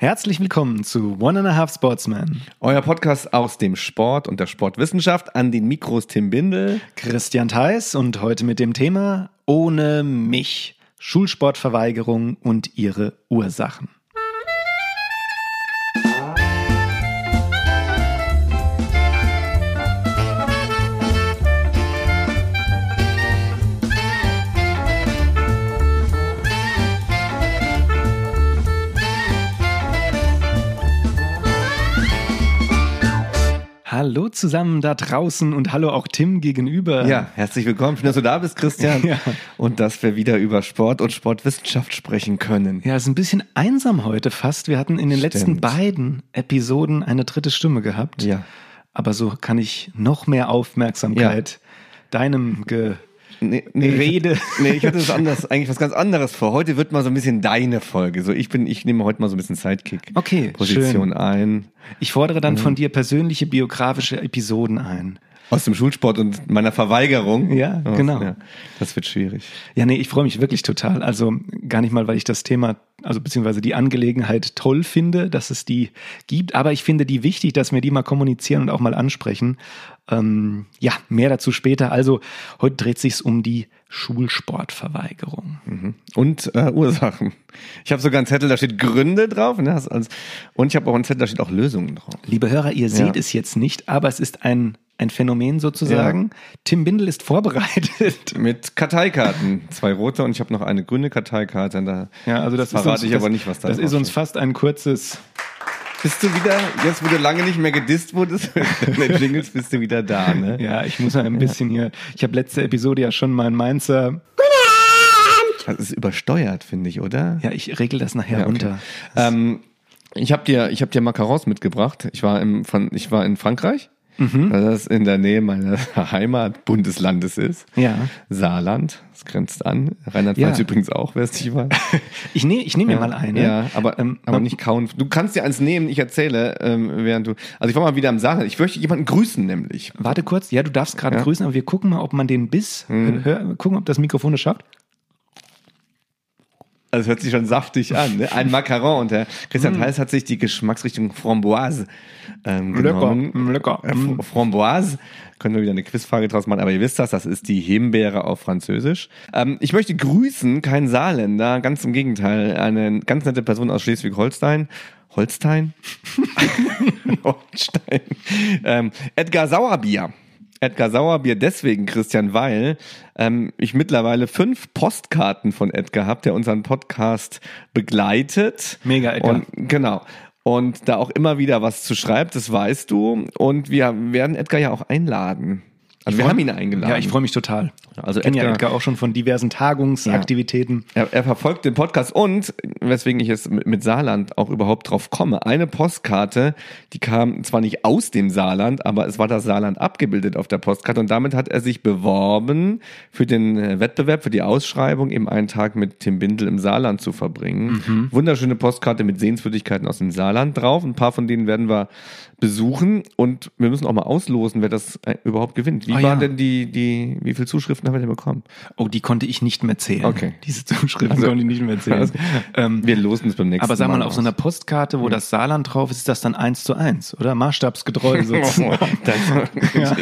Herzlich willkommen zu One and a Half Sportsman. Euer Podcast aus dem Sport und der Sportwissenschaft an den Mikros Tim Bindel. Christian Theis und heute mit dem Thema Ohne mich. Schulsportverweigerung und ihre Ursachen. Hallo zusammen da draußen und hallo auch Tim gegenüber. Ja, herzlich willkommen. Schön, dass du da bist, Christian. Ja. Und dass wir wieder über Sport und Sportwissenschaft sprechen können. Ja, es ist ein bisschen einsam heute fast. Wir hatten in den Stimmt. letzten beiden Episoden eine dritte Stimme gehabt. Ja. Aber so kann ich noch mehr Aufmerksamkeit ja. deinem Ge nee, nee, Rede. Ich, nee, ich hatte das anders, eigentlich was ganz anderes vor. Heute wird mal so ein bisschen deine Folge. So, ich bin, ich nehme heute mal so ein bisschen Sidekick. Okay. Ein. Ich fordere dann mhm. von dir persönliche biografische Episoden ein. Aus dem Schulsport und meiner Verweigerung. Ja, genau. Ja, das wird schwierig. Ja, nee, ich freue mich wirklich total. Also gar nicht mal, weil ich das Thema, also beziehungsweise die Angelegenheit toll finde, dass es die gibt, aber ich finde die wichtig, dass wir die mal kommunizieren und auch mal ansprechen. Ähm, ja, mehr dazu später. Also heute dreht sich's um die Schulsportverweigerung. Mhm. Und äh, Ursachen. Ich habe sogar einen Zettel, da steht Gründe drauf. Ne? Und ich habe auch einen Zettel, da steht auch Lösungen drauf. Liebe Hörer, ihr ja. seht es jetzt nicht, aber es ist ein ein Phänomen sozusagen. Ja. Tim Bindel ist vorbereitet. Mit Karteikarten. Zwei rote und ich habe noch eine grüne Karteikarte. Da ja, also das verrate uns, ich das, aber nicht, was da ist. Das ist uns fast ein kurzes. Bist du wieder, jetzt wo du lange nicht mehr gedisst wurdest, mit Jingles bist du wieder da, ne? Ja, ich muss ja ein bisschen hier. Ich habe letzte Episode ja schon meinen Mainzer. Das ist übersteuert, finde ich, oder? Ja, ich regel das nachher ja, okay. runter. Ähm, ich habe dir, ich habe dir Macarons mitgebracht. Ich war im, von, ich war in Frankreich mhm. weil das in der Nähe meines Heimatbundeslandes ist. Ja. Saarland, das grenzt an. Rheinland-Pfalz ja. übrigens auch, wer es nicht weiß. ich nehme ich nehm ja. mir mal eine. Ja, aber, ähm, aber nicht kauen. Du kannst dir eins nehmen, ich erzähle, ähm, während du. Also ich war mal wieder im Saarland. Ich möchte jemanden grüßen, nämlich. Warte kurz, ja, du darfst gerade ja. grüßen, aber wir gucken mal, ob man den Biss, mhm. hör, gucken, ob das Mikrofon es schafft. Also hört sich schon saftig an. Ne? Ein Macaron und der Christian mm. Theis hat sich die Geschmacksrichtung Framboise ähm, genommen. Lecker, lecker. Äh, Framboise. Können wir wieder eine Quizfrage draus machen, aber ihr wisst das, das ist die Himbeere auf Französisch. Ähm, ich möchte grüßen, kein Saarländer, ganz im Gegenteil, eine ganz nette Person aus Schleswig-Holstein. Holstein? Holstein. Ähm, Edgar Sauerbier. Edgar Sauerbier deswegen, Christian, weil ähm, ich mittlerweile fünf Postkarten von Edgar habe, der unseren Podcast begleitet. Mega, Edgar. Und, genau. Und da auch immer wieder was zu schreibt, das weißt du. Und wir werden Edgar ja auch einladen. Also wir haben ihn eingeladen. Ja, ich freue mich total. Also kenne ja Edgar auch schon von diversen Tagungsaktivitäten. Ja. Er, er, verfolgt den Podcast und, weswegen ich jetzt mit Saarland auch überhaupt drauf komme, eine Postkarte, die kam zwar nicht aus dem Saarland, aber es war das Saarland abgebildet auf der Postkarte und damit hat er sich beworben, für den äh, Wettbewerb, für die Ausschreibung, eben einen Tag mit Tim Bindel im Saarland zu verbringen. Mhm. Wunderschöne Postkarte mit Sehenswürdigkeiten aus dem Saarland drauf. Ein paar von denen werden wir besuchen und wir müssen auch mal auslosen, wer das äh, überhaupt gewinnt. Wie oh, waren ja. denn die, die, wie viele Zuschriften haben wir denn bekommen? Oh, die konnte ich nicht mehr zählen. Okay. Diese Zuschriften also, konnte ich nicht mehr zählen. Also, ähm, wir losen es beim nächsten Mal. Aber sag mal, mal auf so einer Postkarte, wo mhm. das Saarland drauf ist, ist das dann eins zu eins, oder? Maßstabsgetreu sozusagen. ja.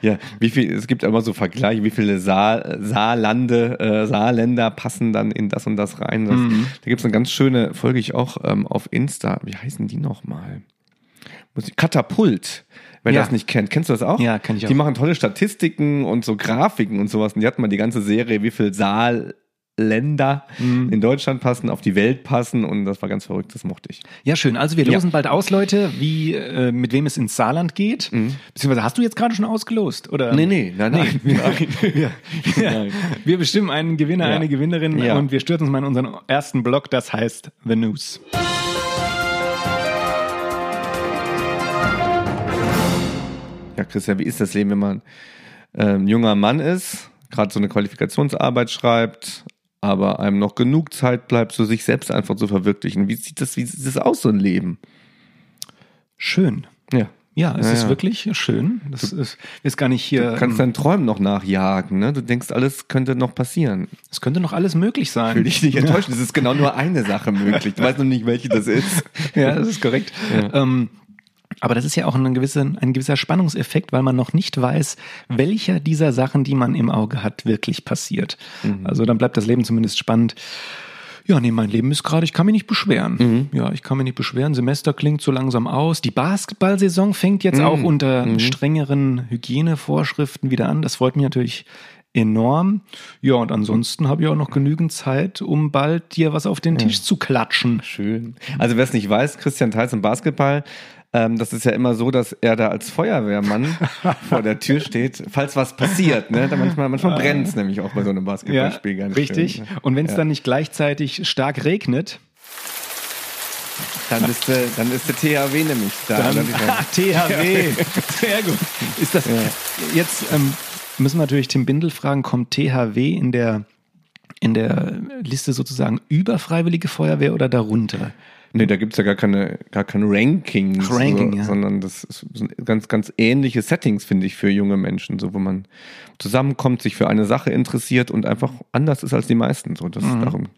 ja, wie viel, es gibt immer so Vergleiche, wie viele Saar, Saarlande, äh, Saarländer passen dann in das und das rein. Das, mhm. Da gibt es eine ganz schöne, folge ich auch ähm, auf Insta. Wie heißen die nochmal? Katapult. Wer ja. das nicht kennt, kennst du das auch? Ja, kenn ich auch. Die machen tolle Statistiken und so Grafiken und sowas. Und die hatten mal die ganze Serie, wie viel Saalländer mhm. in Deutschland passen, auf die Welt passen und das war ganz verrückt, das mochte ich. Ja, schön. Also wir losen ja. bald aus, Leute, wie, äh, mit wem es ins Saarland geht. Mhm. Beziehungsweise hast du jetzt gerade schon ausgelost, oder? Nee, nee, nein, nein. Nee, nein. ja. ja. Wir bestimmen einen Gewinner, eine Gewinnerin und wir stürzen uns mal in unseren ersten Blog, das heißt The News. Ja, Christian, wie ist das Leben, wenn man äh, ein junger Mann ist, gerade so eine Qualifikationsarbeit schreibt, aber einem noch genug Zeit bleibt, so sich selbst einfach zu verwirklichen? Wie sieht das, wie sieht das aus, so ein Leben? Schön. Ja. Ja, es Ja, ist ja. wirklich schön. Das ist, ist gar nicht hier. Du kannst ähm, deinen Träumen noch nachjagen, ne? Du denkst, alles könnte noch passieren. es könnte noch alles möglich sein. Will dich nicht enttäuschen, es ist genau nur eine Sache möglich. Du weißt noch nicht, welche das ist. ja, das ist korrekt. Ähm, aber das ist ja auch ein gewisser, ein gewisser Spannungseffekt, weil man noch nicht weiß, welcher dieser Sachen, die man im Auge hat, wirklich passiert. Also dann bleibt das Leben zumindest spannend. Ja, nee, mein Leben ist gerade, ich kann mich nicht beschweren. Ja, ich kann mich nicht beschweren. Semester klingt so langsam aus. Die Basketballsaison fängt jetzt auch unter strengeren Hygienevorschriften wieder an. Das freut mich natürlich enorm. Ja, und ansonsten habe ich auch noch genügend Zeit, um bald dir was auf den Tisch zu klatschen. Schön. Also wer es nicht weiß, Christian Theis im Basketball, ähm, das ist ja immer so, dass er da als Feuerwehrmann vor der Tür steht, falls was passiert. Ne? Da manchmal manchmal brennt es nämlich auch bei so einem Basketballspiel ganz richtig. schön. ne? Und wenn es Ja. dann nicht gleichzeitig stark regnet, Dann ist, der, dann ist der THW nämlich da. dann Dann- THW. Sehr gut. Ist das jetzt ähm, müssen wir natürlich Tim Bindel fragen, kommt THW in der in der Liste sozusagen über Freiwillige Feuerwehr oder darunter? Nee, da gibt's ja gar keine, gar kein Ranking, Ranking, so, ja. sondern das sind ganz, ganz ähnliche Settings, finde ich, für junge Menschen, so wo man zusammenkommt, sich für eine Sache interessiert und einfach anders ist als die meisten. So, das Mhm. darum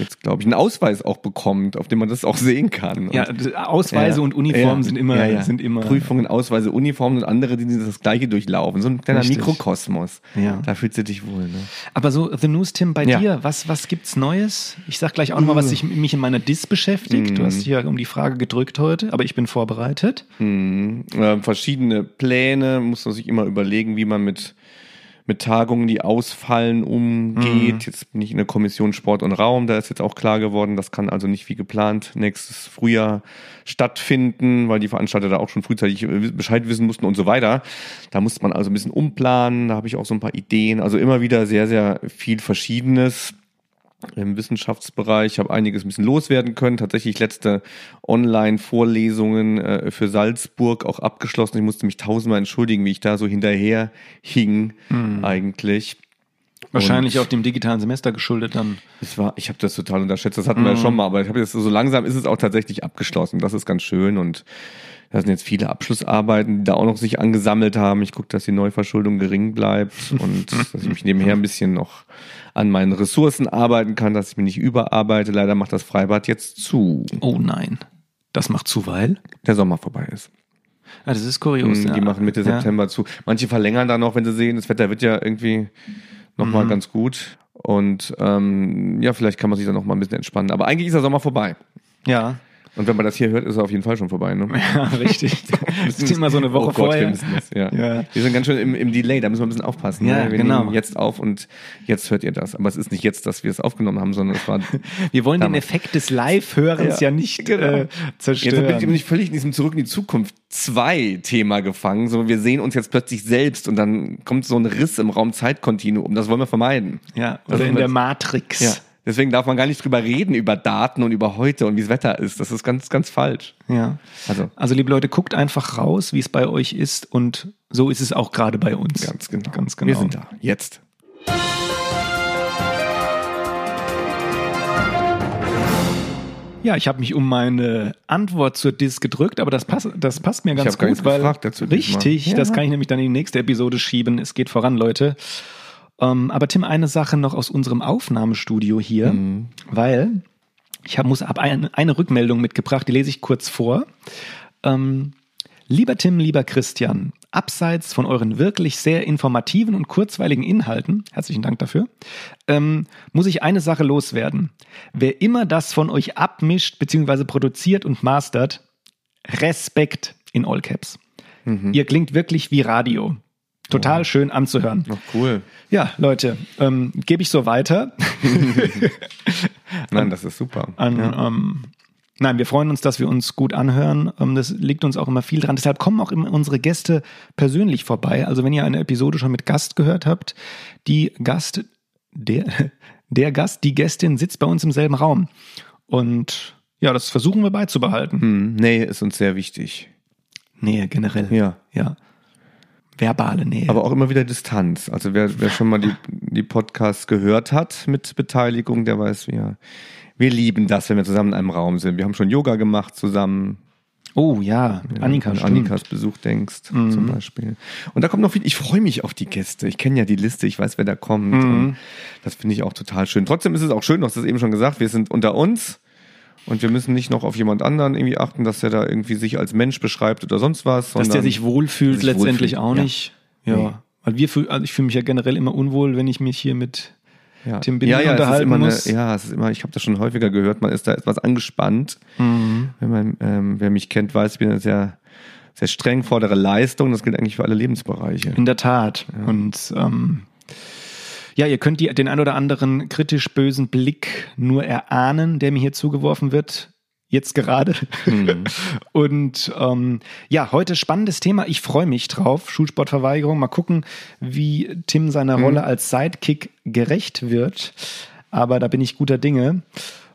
geht's, glaube ich. Einen Ausweis auch bekommt, auf dem man das auch sehen kann. Und- Ja, Ausweise Ja. und Uniformen Ja. sind immer Ja, sind immer Prüfungen, Ausweise, Uniformen und andere, die das gleiche durchlaufen. So ein kleiner Richtig. Mikrokosmos. Ja. Da fühlst du dich wohl. Ne? Aber so The News Tim bei dir, was was gibt's Neues? Ich sag gleich auch noch mal, was sich, mich in meiner Dis beschäftigt. Du hast hier um die Frage gedrückt heute, aber ich bin vorbereitet. Mhm. Äh, verschiedene Pläne, muss man sich immer überlegen, wie man mit, mit Tagungen, die ausfallen, umgeht. Jetzt bin ich in der Kommission Sport und Raum, da ist jetzt auch klar geworden, das kann also nicht wie geplant nächstes Frühjahr stattfinden, weil die Veranstalter da auch schon frühzeitig Bescheid wissen mussten und so weiter. Da musste man also ein bisschen umplanen, da habe ich auch so ein paar Ideen. Also immer wieder sehr, sehr viel Verschiedenes im Wissenschaftsbereich, habe einiges ein bisschen loswerden können. Tatsächlich letzte Online-Vorlesungen äh, für Salzburg auch abgeschlossen. Ich musste mich tausendmal entschuldigen, wie ich da so hinterher hing eigentlich. Wahrscheinlich Und auch dem digitalen Semester geschuldet dann. es war, ich habe das total unterschätzt. Das hatten wir ja schon mal, aber ich habe jetzt so langsam ist es auch tatsächlich abgeschlossen. Das ist ganz schön und da sind jetzt viele Abschlussarbeiten, die da auch noch sich angesammelt haben. Ich gucke, dass die Neuverschuldung gering bleibt und dass ich mich nebenher ein bisschen noch an meinen Ressourcen arbeiten kann, dass ich mich nicht überarbeite. Leider macht das Freibad jetzt zu, Oh nein. Das macht zu, weil? der Sommer vorbei ist. Ah, das ist kurios. Mhm, Die ja. machen Mitte Ja. September zu. Manche verlängern da noch, wenn sie sehen, das Wetter wird ja irgendwie nochmal Mhm. ganz gut. Und ähm, ja, vielleicht kann man sich dann noch mal ein bisschen entspannen. Aber eigentlich ist der Sommer vorbei. Ja. Und wenn man das hier hört, ist er auf jeden Fall schon vorbei. Ne? Ja, richtig. Das ist immer so eine Woche oh Gott, vorher. Wir, müssen das, ja. Ja. wir sind ganz schön im, im Delay, da müssen wir ein bisschen aufpassen. Ja, ne? Wir genau. nehmen jetzt auf und jetzt hört ihr das. Aber es ist nicht jetzt, dass wir es aufgenommen haben, sondern es war. Wir wollen den Damals. Effekt des Live-Hörens ja, Ja, nicht genau. äh, Jetzt bin ich zerstören. nicht völlig in diesem Zurück in die Zukunft 2 Thema gefangen, sondern wir sehen uns jetzt plötzlich selbst und dann kommt so ein Riss im Raum-Zeit-Kontinuum. Das wollen wir vermeiden. Ja, Das oder in der Matrix. Ja. Deswegen darf man gar nicht drüber reden, über Daten und über heute und wie das Wetter ist. Das ist ganz, ganz falsch. Ja. Also, Also, liebe Leute, guckt einfach raus, wie es bei euch ist und so ist es auch gerade bei uns. ganz genau. Ganz genau. Wir sind da. Jetzt. Ja, ich habe mich um meine Antwort zur Dis gedrückt, aber das, passt, das passt mir ganz gut, weil dazu richtig, Ja. das kann ich nämlich dann in die nächste Episode schieben. Es geht voran, Leute. Ähm, aber Tim, eine Sache noch aus unserem Aufnahmestudio hier, Mhm. weil ich hab, muss ab eine, eine Rückmeldung mitgebracht, die lese ich kurz vor. Ähm, lieber Tim, lieber Christian, abseits von euren wirklich sehr informativen und kurzweiligen Inhalten, herzlichen Dank dafür, ähm, muss ich eine Sache loswerden. Wer immer das von euch abmischt, beziehungsweise produziert und mastert, Respekt in All Caps. Ihr klingt wirklich wie Radio. Total schön anzuhören. Noch cool. Ja, Leute, ähm, gebe ich so weiter. Nein, das ist super. An, ähm, nein, wir freuen uns, dass wir uns gut anhören. Ähm, das liegt uns auch immer viel dran. Deshalb kommen auch immer unsere Gäste persönlich vorbei. Also wenn ihr eine Episode schon mit Gast gehört habt, die Gast, der, der Gast, die Gästin sitzt bei uns im selben Raum. Und ja, das versuchen wir beizubehalten. Hm, Nähe ist uns sehr wichtig. Nähe generell. Ja. Ja. Verbale Nähe. Aber auch immer wieder Distanz. Also wer, wer schon mal die, die Podcasts gehört hat mit Beteiligung, der weiß, wir, wir lieben das, wenn wir zusammen in einem Raum sind. Wir haben schon Yoga gemacht zusammen. Oh ja, Ja, Annika, an stimmt. Mhm. Annikas Besuch denkst, zum Beispiel. Und da kommt noch viel, ich freue mich auf die Gäste. Ich kenne ja die Liste, ich weiß, wer da kommt. Mhm. Das finde ich auch total schön. Trotzdem ist es auch schön, du hast es eben schon gesagt, wir sind unter uns und wir müssen nicht noch auf jemand anderen irgendwie achten, dass der da irgendwie sich als Mensch beschreibt oder sonst was. Dass der sich wohlfühlt, sich letztendlich wohlfühlt, auch ja. nicht. Ja. Nee. Weil wir fühl, also ich fühle mich ja generell immer unwohl, wenn ich mich hier mit ja. Tim Bindel ja, ja, es unterhalten immer muss. Eine, ja, es ist immer, ich habe das schon häufiger gehört, man ist da etwas angespannt. Mhm. Wenn man, ähm, wer mich kennt, weiß, ich bin sehr, sehr streng, fordere Leistung. Das gilt eigentlich für alle Lebensbereiche. In der Tat. Und ähm, ja, ihr könnt die, den ein oder anderen kritisch bösen Blick nur erahnen, der mir hier zugeworfen wird. Jetzt gerade. Mhm. Und ähm, ja, heute spannendes Thema. Ich freue mich drauf. Schulsportverweigerung. Mal gucken, wie Tim seiner Mhm. Rolle als Sidekick gerecht wird. Aber da bin ich guter Dinge.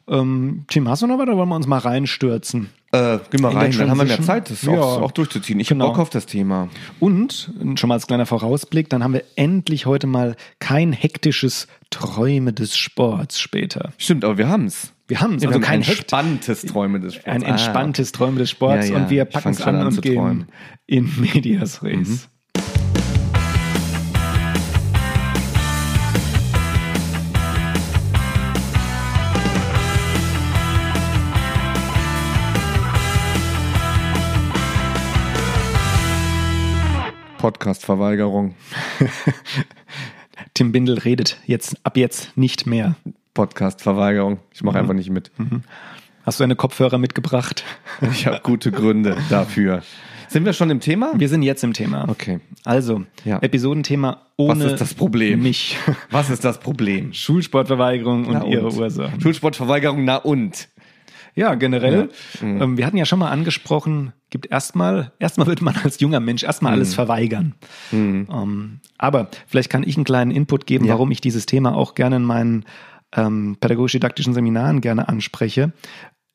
Ähm, Tim, hast du noch was oder wollen wir uns mal reinstürzen? Äh, geh mal In rein, dann haben wir mehr? Zeit, das Ja. auch, auch durchzuziehen. Ich Genau. hab Bock auf das Thema. Und schon mal als kleiner Vorausblick, dann haben wir endlich heute mal kein hektisches Träume des Sports später. Stimmt, aber wir haben's. Wir haben es, Wir also haben kein ein entspanntes Träume des Sports. ein Ah. entspanntes Träume des Sports Ja, ja, und wir packen es an an und gehen. Mhm. in Medias Res. Podcast-Verweigerung. Tim Bindel redet jetzt ab jetzt nicht mehr. Podcast-Verweigerung. Ich Mhm. mache einfach nicht mit. Hast du deine Kopfhörer mitgebracht? Ich habe gute Gründe dafür. Sind wir schon im Thema? Wir sind jetzt im Thema. Okay. Also, Ja. Episodenthema ohne Was ist das Problem? mich. Was ist das Problem? Schulsportverweigerung und Na ihre Ursachen. Schulsportverweigerung, na und? Ja, generell. Mhm. Ähm, wir hatten ja schon mal angesprochen, gibt erstmal, erstmal wird man als junger Mensch erstmal Mhm. alles verweigern. Ähm, aber vielleicht kann ich einen kleinen Input geben, Ja. warum ich dieses Thema auch gerne in meinen ähm, pädagogisch-didaktischen Seminaren gerne anspreche.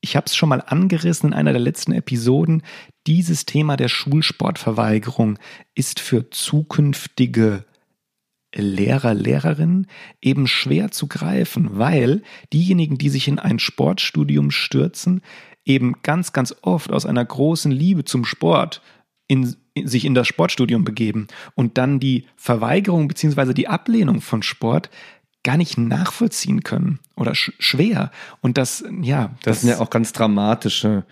Ich habe es schon mal angerissen in einer der letzten Episoden. Dieses Thema der Schulsportverweigerung ist für zukünftige Lehrer, Lehrerinnen eben schwer zu greifen, weil diejenigen, die sich in ein Sportstudium stürzen, eben ganz, ganz oft aus einer großen Liebe zum Sport in, in, sich in das Sportstudium begeben und dann die Verweigerung beziehungsweise die Ablehnung von Sport gar nicht nachvollziehen können oder sch schwer. Und das, ja, Das sind ja auch ganz dramatische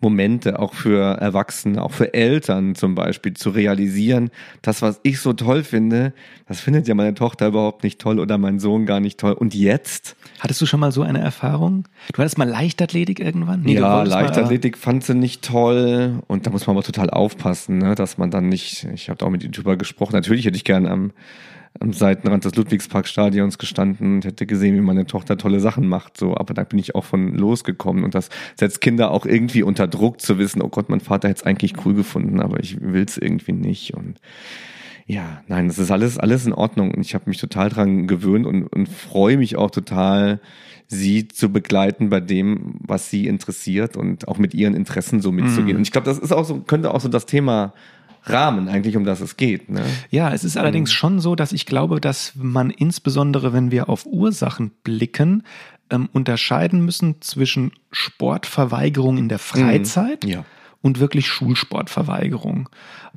Momente, auch für Erwachsene, auch für Eltern zum Beispiel, zu realisieren, das, was ich so toll finde, das findet ja meine Tochter überhaupt nicht toll oder mein Sohn gar nicht toll. Und jetzt? Hattest du schon mal so eine Erfahrung? Du hattest mal Leichtathletik irgendwann? Nee, ja, mal- Leichtathletik fand sie nicht toll und da muss man aber total aufpassen, ne, dass man dann nicht, ich habe da auch mit YouTuber gesprochen, natürlich hätte ich gern am, am Seitenrand des Ludwigsparkstadions gestanden und hätte gesehen, wie meine Tochter tolle Sachen macht, so, aber da bin ich auch von losgekommen und das setzt Kinder auch irgendwie unter Druck zu wissen, oh Gott, mein Vater hätte es eigentlich cool gefunden, aber ich will es irgendwie nicht und ja, nein, das ist alles, alles in Ordnung. Und ich habe mich total dran gewöhnt und, und freue mich auch total, sie zu begleiten bei dem, was sie interessiert und auch mit ihren Interessen so mitzugehen. Und ich glaube, das ist auch so, könnte auch so das Thema Rahmen eigentlich, um das es geht. Ne? Ja, es ist Mhm. allerdings schon so, dass ich glaube, dass man insbesondere, wenn wir auf Ursachen blicken, ähm, unterscheiden müssen zwischen Sportverweigerung in der Freizeit Mhm. Ja. und wirklich Schulsportverweigerung.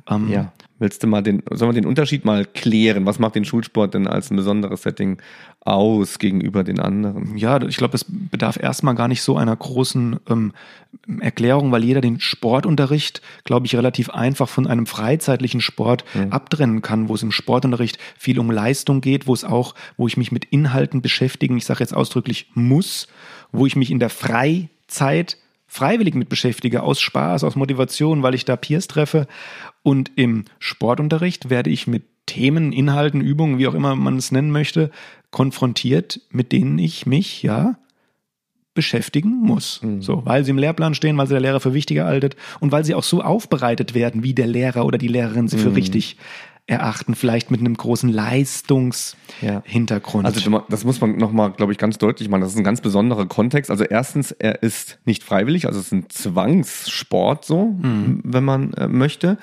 Ähm, Ja. Willst du mal den, sollen wir den Unterschied mal klären? Was macht den Schulsport denn als ein besonderes Setting aus gegenüber den anderen? Ja, ich glaube, es bedarf erstmal gar nicht so einer großen ähm, Erklärung, weil jeder den Sportunterricht, glaube ich, relativ einfach von einem freizeitlichen Sport abtrennen kann, wo es im Sportunterricht viel um Leistung geht, wo es auch, wo ich mich mit Inhalten beschäftigen, ich sage jetzt ausdrücklich muss, wo ich mich in der Freizeit freiwillig mit beschäftige, aus Spaß, aus Motivation, weil ich da Peers treffe. Und im Sportunterricht werde ich mit Themen, Inhalten, Übungen, wie auch immer man es nennen möchte, konfrontiert, mit denen ich mich ja beschäftigen muss. So, weil sie im Lehrplan stehen, weil sie der Lehrer für wichtiger haltet und weil sie auch so aufbereitet werden, wie der Lehrer oder die Lehrerin sie für richtig erachten, vielleicht mit einem großen Leistungshintergrund. Also das muss man nochmal, glaube ich, ganz deutlich machen. Das ist ein ganz besonderer Kontext. Also erstens, er ist nicht freiwillig, also es ist ein Zwangssport so, wenn man äh, möchte.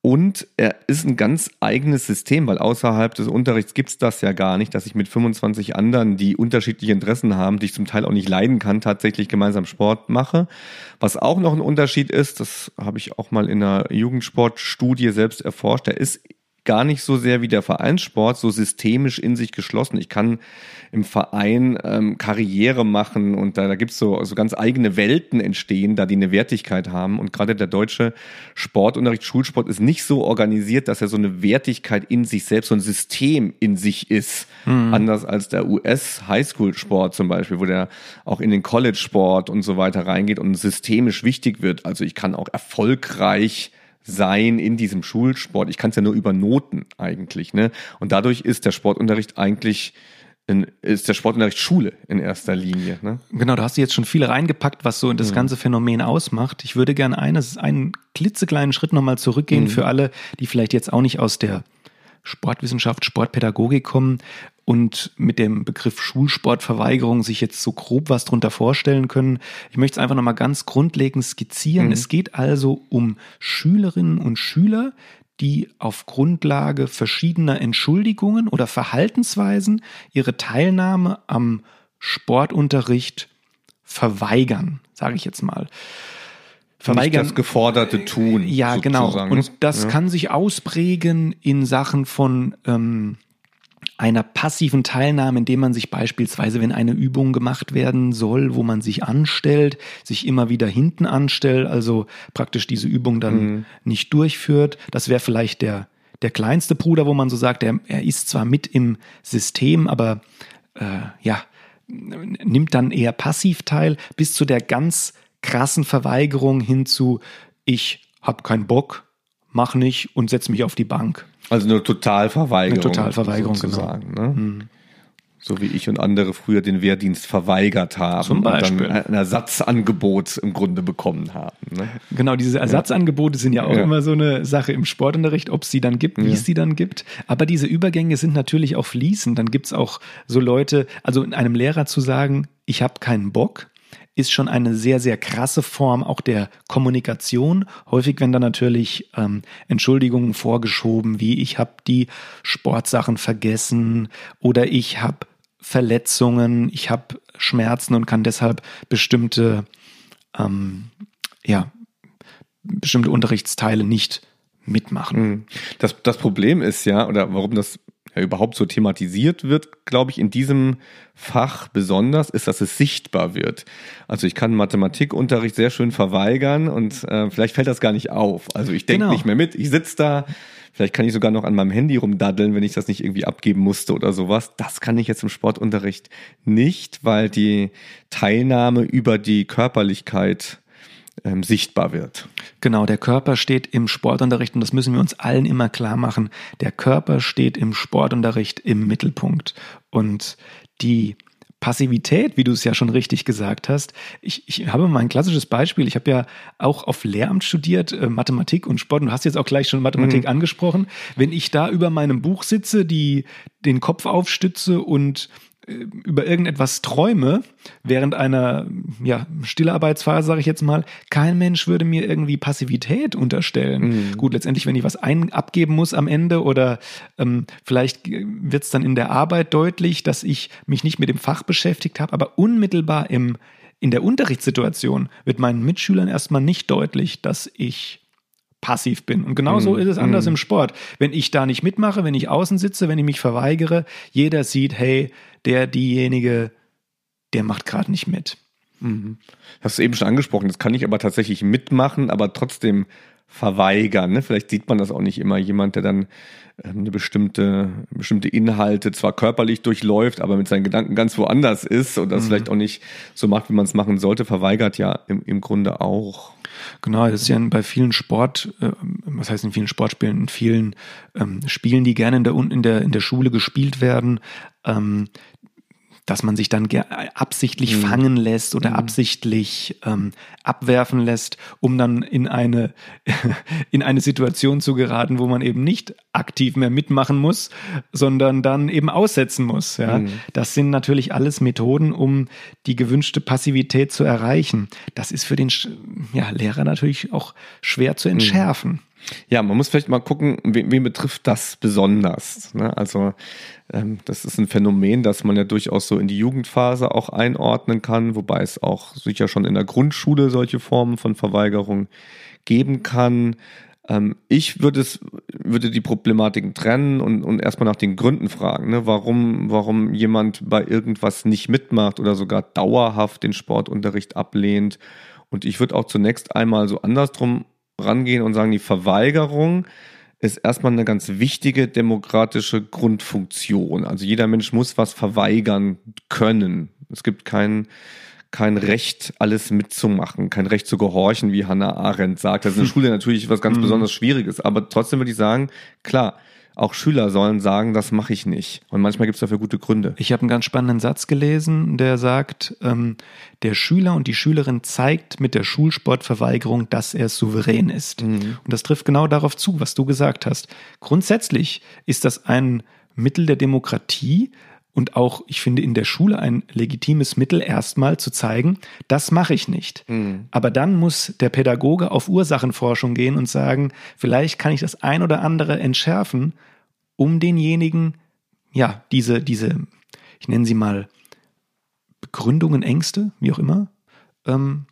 Und er ist ein ganz eigenes System, weil außerhalb des Unterrichts gibt es das ja gar nicht, dass ich mit 25 anderen, die unterschiedliche Interessen haben, die ich zum Teil auch nicht leiden kann, tatsächlich gemeinsam Sport mache. Was auch noch ein Unterschied ist, das habe ich auch mal in einer Jugendsportstudie selbst erforscht, er ist gar nicht so sehr wie der Vereinssport so systemisch in sich geschlossen. Ich kann im Verein ähm, Karriere machen und da, da gibt es so, so ganz eigene Welten entstehen, da die eine Wertigkeit haben. Und gerade der deutsche Sportunterricht, Schulsport ist nicht so organisiert, dass er so eine Wertigkeit in sich selbst, so ein System in sich ist. Mhm. Anders als der US-Highschool-Sport zum Beispiel, wo der auch in den College-Sport und so weiter reingeht und systemisch wichtig wird. Also ich kann auch erfolgreich sein in diesem Schulsport. Ich kann es ja nur über Noten eigentlich, ne? Und dadurch ist der Sportunterricht eigentlich in, ist der Sportunterricht Schule in erster Linie. Ne? Genau, da hast du jetzt schon viel reingepackt, was so das mhm. ganze Phänomen ausmacht. Ich würde gerne eines, einen klitzekleinen Schritt nochmal zurückgehen mhm. für alle, die vielleicht jetzt auch nicht aus der Sportwissenschaft, Sportpädagogik kommen und mit dem Begriff Schulsportverweigerung sich jetzt so grob was drunter vorstellen können. Ich möchte es einfach nochmal ganz grundlegend skizzieren. Mhm. Es geht also um Schülerinnen und Schüler, die auf Grundlage verschiedener Entschuldigungen oder Verhaltensweisen ihre Teilnahme am Sportunterricht verweigern, sage ich jetzt mal verweigern. Nicht das geforderte Tun. Ja, genau. Und das ja. kann sich ausprägen in Sachen von ähm, einer passiven Teilnahme, indem man sich beispielsweise, wenn eine Übung gemacht werden soll, wo man sich anstellt, sich immer wieder hinten anstellt, also praktisch diese Übung dann mhm. nicht durchführt. Das wäre vielleicht der, der kleinste Bruder, wo man so sagt, er, er ist zwar mit im System, aber äh, ja, nimmt dann eher passiv teil, bis zu der ganz krassen Verweigerung hin zu, ich hab keinen Bock, mach nicht und setz mich auf die Bank. Also eine Totalverweigerung. Eine Totalverweigerung, sozusagen. Genau. Ne? Mhm. So wie ich und andere früher den Wehrdienst verweigert haben Zum Beispiel. und dann ein Ersatzangebot im Grunde bekommen haben. Ne? Genau, diese Ersatzangebote sind ja auch ja. immer so eine Sache im Sportunterricht, ob es sie dann gibt, wie ja. es sie dann gibt. Aber diese Übergänge sind natürlich auch fließend. Dann gibt es auch so Leute, also einem Lehrer zu sagen, ich habe keinen Bock, ist schon eine sehr, sehr krasse Form auch der Kommunikation. Häufig werden da natürlich ähm, Entschuldigungen vorgeschoben, wie ich habe die Sportsachen vergessen oder ich habe Verletzungen, ich habe Schmerzen und kann deshalb bestimmte, ähm, ja, bestimmte Unterrichtsteile nicht mitmachen. Hm. Das, das Problem ist ja, oder warum das ja, überhaupt so thematisiert wird, glaube ich, in diesem Fach besonders, ist, dass es sichtbar wird. Also ich kann Mathematikunterricht sehr schön verweigern und äh, vielleicht fällt das gar nicht auf. Also ich denke genau. nicht mehr mit, ich sitze da, vielleicht kann ich sogar noch an meinem Handy rumdaddeln, wenn ich das nicht irgendwie abgeben musste oder sowas. Das kann ich jetzt im Sportunterricht nicht, weil die Teilnahme über die Körperlichkeit ähm, sichtbar wird. Genau, der Körper steht im Sportunterricht und das müssen wir uns allen immer klar machen. Der Körper steht im Sportunterricht im Mittelpunkt und die Passivität, wie du es ja schon richtig gesagt hast. Ich, ich habe mal ein klassisches Beispiel. Ich habe ja auch auf Lehramt studiert, äh, Mathematik und Sport. Und du hast jetzt auch gleich schon Mathematik mhm. angesprochen. Wenn ich da über meinem Buch sitze, die den Kopf aufstütze und über irgendetwas träume, während einer ja, Stillarbeitsphase, sage ich jetzt mal, kein Mensch würde mir irgendwie Passivität unterstellen. Mhm. Gut, letztendlich, wenn ich was ein abgeben muss am Ende oder ähm, vielleicht wird es dann in der Arbeit deutlich, dass ich mich nicht mit dem Fach beschäftigt habe, aber unmittelbar im, in der Unterrichtssituation wird meinen Mitschülern erstmal nicht deutlich, dass ich passiv bin. Und genauso mm, ist es anders mm. im Sport. Wenn ich da nicht mitmache, wenn ich außen sitze, wenn ich mich verweigere, jeder sieht, hey, der, diejenige, der macht gerade nicht mit. Mhm. Hast du eben schon angesprochen, das kann ich aber tatsächlich mitmachen, aber trotzdem verweigern. Ne? Vielleicht sieht man das auch nicht immer. Jemand, der dann ähm, eine bestimmte, bestimmte Inhalte zwar körperlich durchläuft, aber mit seinen Gedanken ganz woanders ist und das mhm. vielleicht auch nicht so macht, wie man es machen sollte, verweigert ja im, im Grunde auch. Genau, das ist ja bei vielen Sport, äh, was heißt in vielen Sportspielen, in vielen ähm, Spielen, die gerne in der, in der, in der Schule gespielt werden, ähm, dass man sich dann absichtlich mhm. fangen lässt oder mhm. absichtlich ähm, abwerfen lässt, um dann in eine, in eine Situation zu geraten, wo man eben nicht aktiv mehr mitmachen muss, sondern dann eben aussetzen muss. Ja? Mhm. Das sind natürlich alles Methoden, um die gewünschte Passivität zu erreichen. Das ist für den ja, Lehrer natürlich auch schwer zu mhm. entschärfen. Ja, man muss vielleicht mal gucken, wen, wen betrifft das besonders. Ne? Also ähm, das ist ein Phänomen, das man ja durchaus so in die Jugendphase auch einordnen kann, wobei es auch sicher schon in der Grundschule solche Formen von Verweigerung geben kann. Ähm, ich würde es, würde die Problematiken trennen und, und erstmal nach den Gründen fragen, ne? warum, warum jemand bei irgendwas nicht mitmacht oder sogar dauerhaft den Sportunterricht ablehnt. Und ich würde auch zunächst einmal so andersrum rangehen und sagen, die Verweigerung ist erstmal eine ganz wichtige demokratische Grundfunktion. Also jeder Mensch muss was verweigern können. Es gibt kein, kein Recht, alles mitzumachen, kein Recht zu gehorchen, wie Hannah Arendt sagt. Das ist in der Schule natürlich was ganz mhm. besonders Schwieriges. Aber trotzdem würde ich sagen, klar, auch Schüler sollen sagen, das mache ich nicht. Und manchmal gibt es dafür gute Gründe. Ich habe einen ganz spannenden Satz gelesen, der sagt, ähm, der Schüler und die Schülerin zeigt mit der Schulsportverweigerung, dass er souverän ist. Mhm. Und das trifft genau darauf zu, was du gesagt hast. Grundsätzlich ist das ein Mittel der Demokratie, und auch, ich finde, in der Schule ein legitimes Mittel, erstmal zu zeigen, das mache ich nicht. Mhm. Aber dann muss der Pädagoge auf Ursachenforschung gehen und sagen, vielleicht kann ich das ein oder andere entschärfen, um denjenigen, ja, diese, diese, ich nenne sie mal Begründungen, Ängste, wie auch immer, ähm,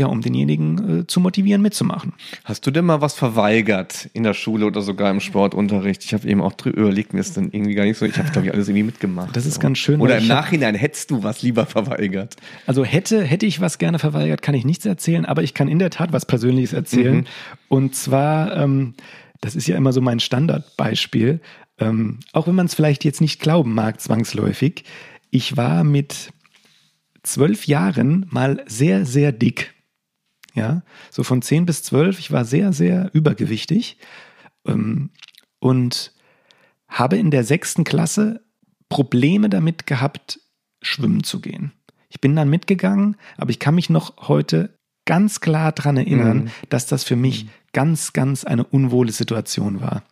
ja, um denjenigen äh, zu motivieren, mitzumachen. Hast du denn mal was verweigert in der Schule oder sogar im Sportunterricht? Ich habe eben auch drüber überlegt, mir ist dann irgendwie gar nicht so, ich habe, glaube ich, alles irgendwie mitgemacht. Das ist so. ganz schön. Oder im Nachhinein hättest du was lieber verweigert? Also hätte, hätte ich was gerne verweigert, kann ich nichts erzählen, aber ich kann in der Tat was Persönliches erzählen. Mhm. Und zwar, ähm, das ist ja immer so mein Standardbeispiel, ähm, auch wenn man es vielleicht jetzt nicht glauben mag, zwangsläufig. Ich war mit zwölf Jahren mal sehr, sehr dick. Ja, so von 10 bis 12. Ich war sehr, sehr übergewichtig ähm, und habe in der sechsten Klasse Probleme damit gehabt, schwimmen zu gehen. Ich bin dann mitgegangen, aber ich kann mich noch heute ganz klar daran erinnern, mhm. dass das für mich mhm. ganz, ganz eine unwohle Situation war.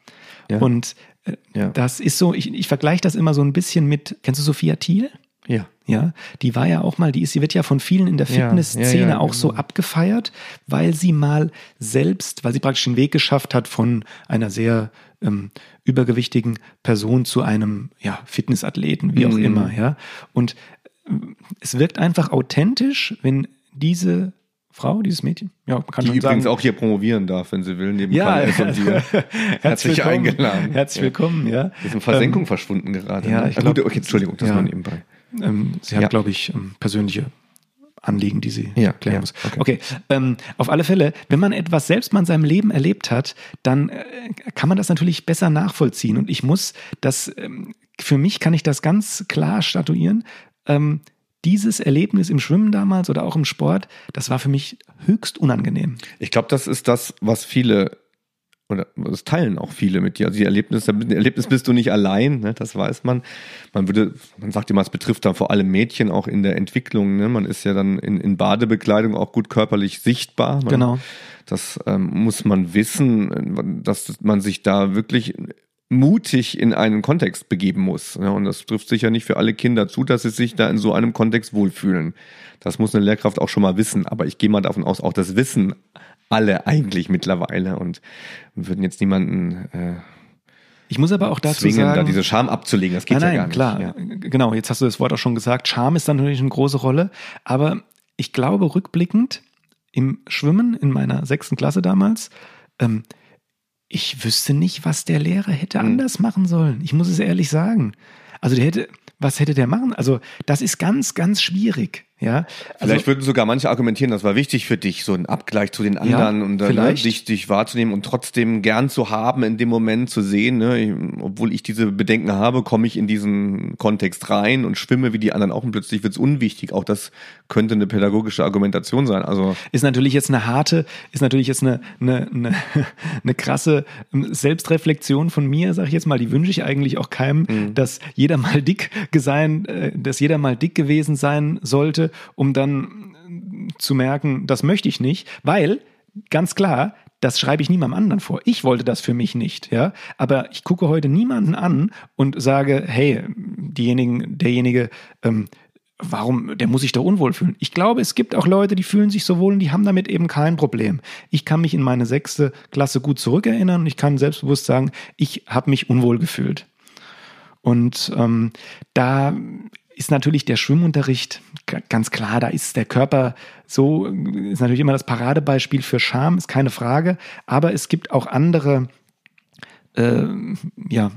Ja. Und äh, ja. das ist so, ich, ich vergleiche das immer so ein bisschen mit, kennst du Sophia Thiel? Ja. Ja, die war ja auch mal, die ist, sie wird ja von vielen in der Fitnessszene ja, ja, auch genau. so abgefeiert, weil sie mal selbst, weil sie praktisch den Weg geschafft hat von einer sehr ähm, übergewichtigen Person zu einem ja, Fitnessathleten, wie auch mhm. immer, ja. Und äh, es wirkt einfach authentisch, wenn diese Frau, dieses Mädchen, ja, kann die übrigens sagen. auch hier promovieren darf, wenn sie will, neben ja, Karl und dir. Herzlich eingeladen. Herzlich willkommen, ja. Wir sind Versenkung ähm, verschwunden gerade. Ja, ne? ich glaub, okay, Entschuldigung, das ja. war nebenbei. Ähm, sie hat, ja. glaube ich, ähm, persönliche Anliegen, die sie ja, klären ja, muss. Okay, okay. Ähm, auf alle Fälle, wenn man etwas selbst mal in seinem Leben erlebt hat, dann äh, kann man das natürlich besser nachvollziehen. Und ich muss das, ähm, für mich kann ich das ganz klar statuieren. Ähm, dieses Erlebnis im Schwimmen damals oder auch im Sport, das war für mich höchst unangenehm. Ich glaube, das ist das, was viele oder das teilen auch viele mit dir. Also die Erlebnisse, Erlebnis bist du nicht allein, ne, das weiß man. Man würde, man sagt immer, es betrifft dann vor allem Mädchen auch in der Entwicklung. Ne? Man ist ja dann in, in Badebekleidung auch gut körperlich sichtbar. Man, genau. Das ähm, muss man wissen, dass man sich da wirklich mutig in einen Kontext begeben muss. Ja, und das trifft sicher nicht für alle Kinder zu, dass sie sich da in so einem Kontext wohlfühlen. Das muss eine Lehrkraft auch schon mal wissen. Aber ich gehe mal davon aus, auch das Wissen alle eigentlich mittlerweile und würden jetzt niemanden äh, ich muss aber auch dazu zwingen, sagen, da diese Scham abzulegen. Das geht nein, ja nein, gar nicht. Klar, ja. genau. Jetzt hast du das Wort auch schon gesagt. Scham ist dann natürlich eine große Rolle. Aber ich glaube, rückblickend im Schwimmen in meiner sechsten Klasse damals, ähm, ich wüsste nicht, was der Lehrer hätte hm. anders machen sollen. Ich muss es ehrlich sagen. Also der hätte, was hätte der machen? Also das ist ganz, ganz schwierig. Ja, also, vielleicht würden sogar manche argumentieren, das war wichtig für dich, so ein Abgleich zu den anderen ja, und dann, ne, dich, dich wahrzunehmen und trotzdem gern zu haben, in dem Moment zu sehen. Ne, ich, obwohl ich diese Bedenken habe, komme ich in diesen Kontext rein und schwimme wie die anderen auch und plötzlich wird es unwichtig. Auch das könnte eine pädagogische Argumentation sein. Also ist natürlich jetzt eine harte, ist natürlich jetzt eine, eine, eine, eine krasse Selbstreflexion von mir, sage ich jetzt mal. Die wünsche ich eigentlich auch keinem, mhm. dass jeder mal dick sein, äh, dass jeder mal dick gewesen sein sollte um dann zu merken, das möchte ich nicht, weil ganz klar, das schreibe ich niemandem anderen vor. Ich wollte das für mich nicht, ja. Aber ich gucke heute niemanden an und sage, hey, diejenigen, derjenige ähm, warum, der muss sich da unwohl fühlen. Ich glaube, es gibt auch Leute, die fühlen sich so wohl und die haben damit eben kein Problem. Ich kann mich in meine sechste Klasse gut zurückerinnern und ich kann selbstbewusst sagen, ich habe mich unwohl gefühlt. Und ähm, da ist natürlich der Schwimmunterricht ganz klar, da ist der Körper so, ist natürlich immer das Paradebeispiel für Scham, ist keine Frage, aber es gibt auch andere äh, ja,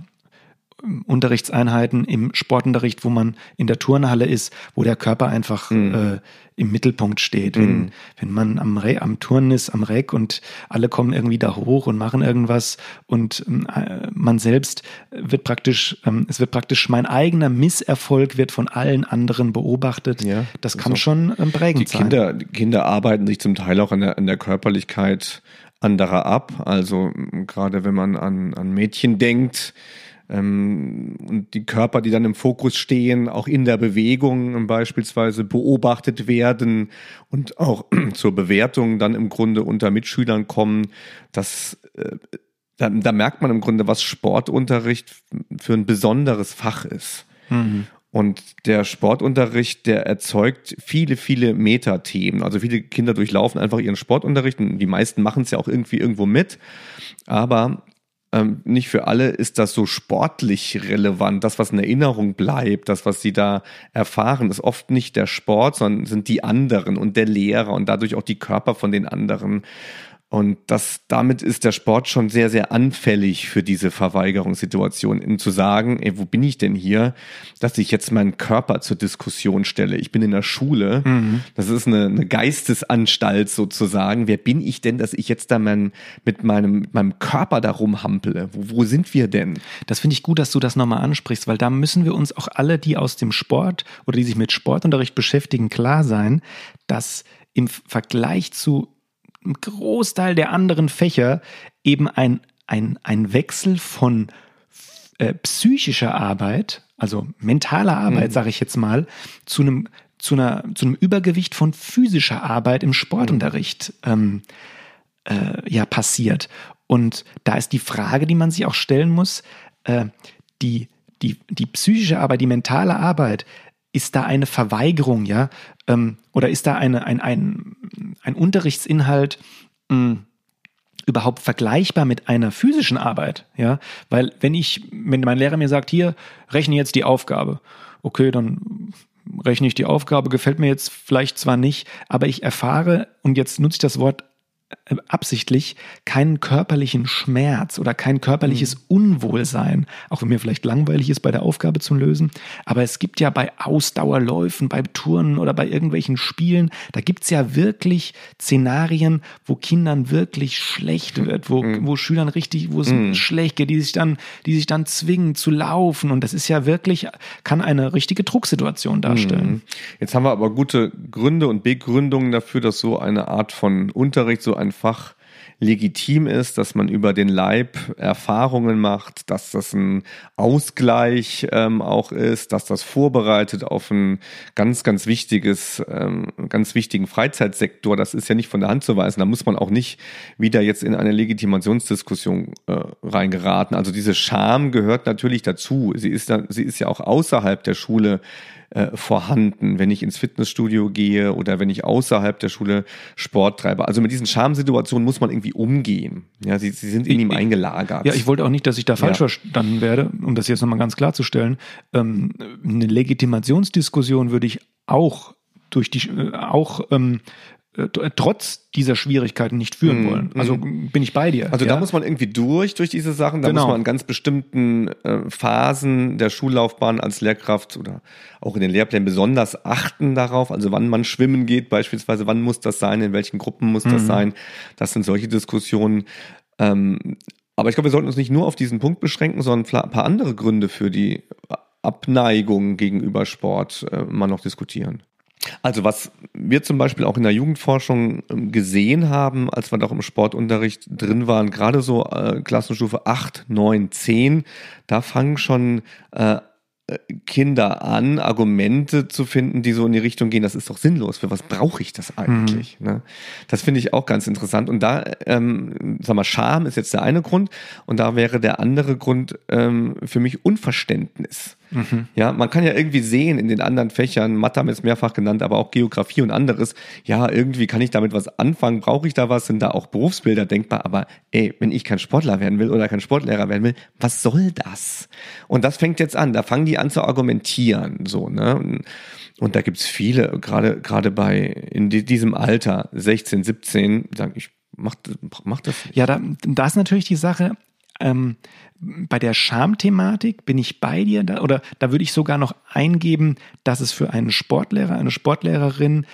Unterrichtseinheiten im Sportunterricht, wo man in der Turnhalle ist, wo der Körper einfach mhm. äh, im Mittelpunkt steht. Wenn, mhm. wenn man am, Re am Turnen ist, am Reck und alle kommen irgendwie da hoch und machen irgendwas und äh, man selbst wird praktisch, ähm, es wird praktisch mein eigener Misserfolg wird von allen anderen beobachtet. Ja, das kann so. schon ähm, prägend die Kinder, sein. Die Kinder arbeiten sich zum Teil auch an der, an der Körperlichkeit anderer ab. Also gerade wenn man an, an Mädchen denkt, ähm, und die Körper, die dann im Fokus stehen, auch in der Bewegung beispielsweise beobachtet werden und auch zur Bewertung dann im Grunde unter Mitschülern kommen, das äh, da, da merkt man im Grunde, was Sportunterricht für ein besonderes Fach ist. Mhm. Und der Sportunterricht, der erzeugt viele, viele Metathemen. Also viele Kinder durchlaufen einfach ihren Sportunterricht. Und die meisten machen es ja auch irgendwie irgendwo mit. Aber ähm, nicht für alle ist das so sportlich relevant. Das, was in Erinnerung bleibt, das, was sie da erfahren, ist oft nicht der Sport, sondern sind die anderen und der Lehrer und dadurch auch die Körper von den anderen. Und das, damit ist der Sport schon sehr, sehr anfällig für diese Verweigerungssituation, in zu sagen, ey, wo bin ich denn hier, dass ich jetzt meinen Körper zur Diskussion stelle. Ich bin in der Schule. Mhm. Das ist eine, eine, Geistesanstalt sozusagen. Wer bin ich denn, dass ich jetzt da mein, mit meinem, mit meinem Körper da rumhampele? Wo, wo sind wir denn? Das finde ich gut, dass du das nochmal ansprichst, weil da müssen wir uns auch alle, die aus dem Sport oder die sich mit Sportunterricht beschäftigen, klar sein, dass im Vergleich zu im Großteil der anderen Fächer eben ein, ein, ein Wechsel von äh, psychischer Arbeit, also mentaler Arbeit, mhm. sage ich jetzt mal, zu einem zu, einer, zu einem Übergewicht von physischer Arbeit im Sportunterricht ähm, äh, ja passiert. Und da ist die Frage, die man sich auch stellen muss, äh, die, die, die psychische Arbeit, die mentale Arbeit, ist da eine Verweigerung, ja? Ähm, oder ist da eine, ein, ein, ein Unterrichtsinhalt mh, hm, überhaupt vergleichbar mit einer physischen Arbeit? Ja? Weil wenn ich, wenn mein Lehrer mir sagt, hier, rechne jetzt die Aufgabe, okay, dann rechne ich die Aufgabe, gefällt mir jetzt vielleicht zwar nicht, aber ich erfahre, und jetzt nutze ich das Wort absichtlich keinen körperlichen Schmerz oder kein körperliches mhm. Unwohlsein, auch wenn mir vielleicht langweilig ist bei der Aufgabe zu lösen. Aber es gibt ja bei Ausdauerläufen, bei Touren oder bei irgendwelchen Spielen, da gibt es ja wirklich Szenarien, wo Kindern wirklich schlecht wird, wo, mhm. wo Schülern richtig, wo es mhm. schlecht geht, die sich dann, die sich dann zwingen zu laufen. Und das ist ja wirklich, kann eine richtige Drucksituation darstellen. Jetzt haben wir aber gute Gründe und Begründungen dafür, dass so eine Art von Unterricht, so einfach legitim ist, dass man über den Leib Erfahrungen macht, dass das ein Ausgleich ähm, auch ist, dass das vorbereitet auf ein ganz, ganz wichtiges, ähm, ganz wichtigen Freizeitsektor. Das ist ja nicht von der Hand zu weisen. Da muss man auch nicht wieder jetzt in eine Legitimationsdiskussion äh, reingeraten. Also diese Scham gehört natürlich dazu. Sie ist, da, sie ist ja auch außerhalb der Schule äh, vorhanden, wenn ich ins Fitnessstudio gehe oder wenn ich außerhalb der Schule Sport treibe. Also mit diesen Schamsituationen muss man irgendwie umgehen. Ja, sie, sie sind in ihm eingelagert. Ja, ich wollte auch nicht, dass ich da falsch ja. verstanden werde, um das jetzt nochmal ganz klarzustellen. Ähm, eine Legitimationsdiskussion würde ich auch durch die äh, auch ähm, äh, trotz dieser Schwierigkeiten nicht führen mm, wollen. Also mm. bin ich bei dir. Also ja? da muss man irgendwie durch, durch diese Sachen. Da genau. muss man in ganz bestimmten äh, Phasen der Schullaufbahn als Lehrkraft oder auch in den Lehrplänen besonders achten darauf. Also wann man schwimmen geht beispielsweise, wann muss das sein, in welchen Gruppen muss das mm. sein. Das sind solche Diskussionen. Ähm, aber ich glaube, wir sollten uns nicht nur auf diesen Punkt beschränken, sondern ein paar andere Gründe für die Abneigung gegenüber Sport äh, mal noch diskutieren. Also was wir zum Beispiel auch in der Jugendforschung ähm, gesehen haben, als wir doch im Sportunterricht drin waren, gerade so äh, Klassenstufe 8, 9, 10, da fangen schon äh, Kinder an, Argumente zu finden, die so in die Richtung gehen, das ist doch sinnlos. Für was brauche ich das eigentlich? Mhm. Ne? Das finde ich auch ganz interessant. Und da, ähm, sag mal, Scham ist jetzt der eine Grund und da wäre der andere Grund ähm, für mich Unverständnis. Mhm. Ja, man kann ja irgendwie sehen in den anderen Fächern, Mathe haben jetzt mehrfach genannt, aber auch Geografie und anderes. Ja, irgendwie kann ich damit was anfangen, brauche ich da was, sind da auch Berufsbilder denkbar, aber ey, wenn ich kein Sportler werden will oder kein Sportlehrer werden will, was soll das? Und das fängt jetzt an, da fangen die an zu argumentieren, so, ne? Und da gibt's viele, gerade, gerade bei, in diesem Alter, 16, 17, sagen, ich mach, mach das. Nicht. Ja, da, da ist natürlich die Sache, ähm, bei der Schamthematik bin ich bei dir, da, oder da würde ich sogar noch eingeben, dass es für einen Sportlehrer, eine Sportlehrerin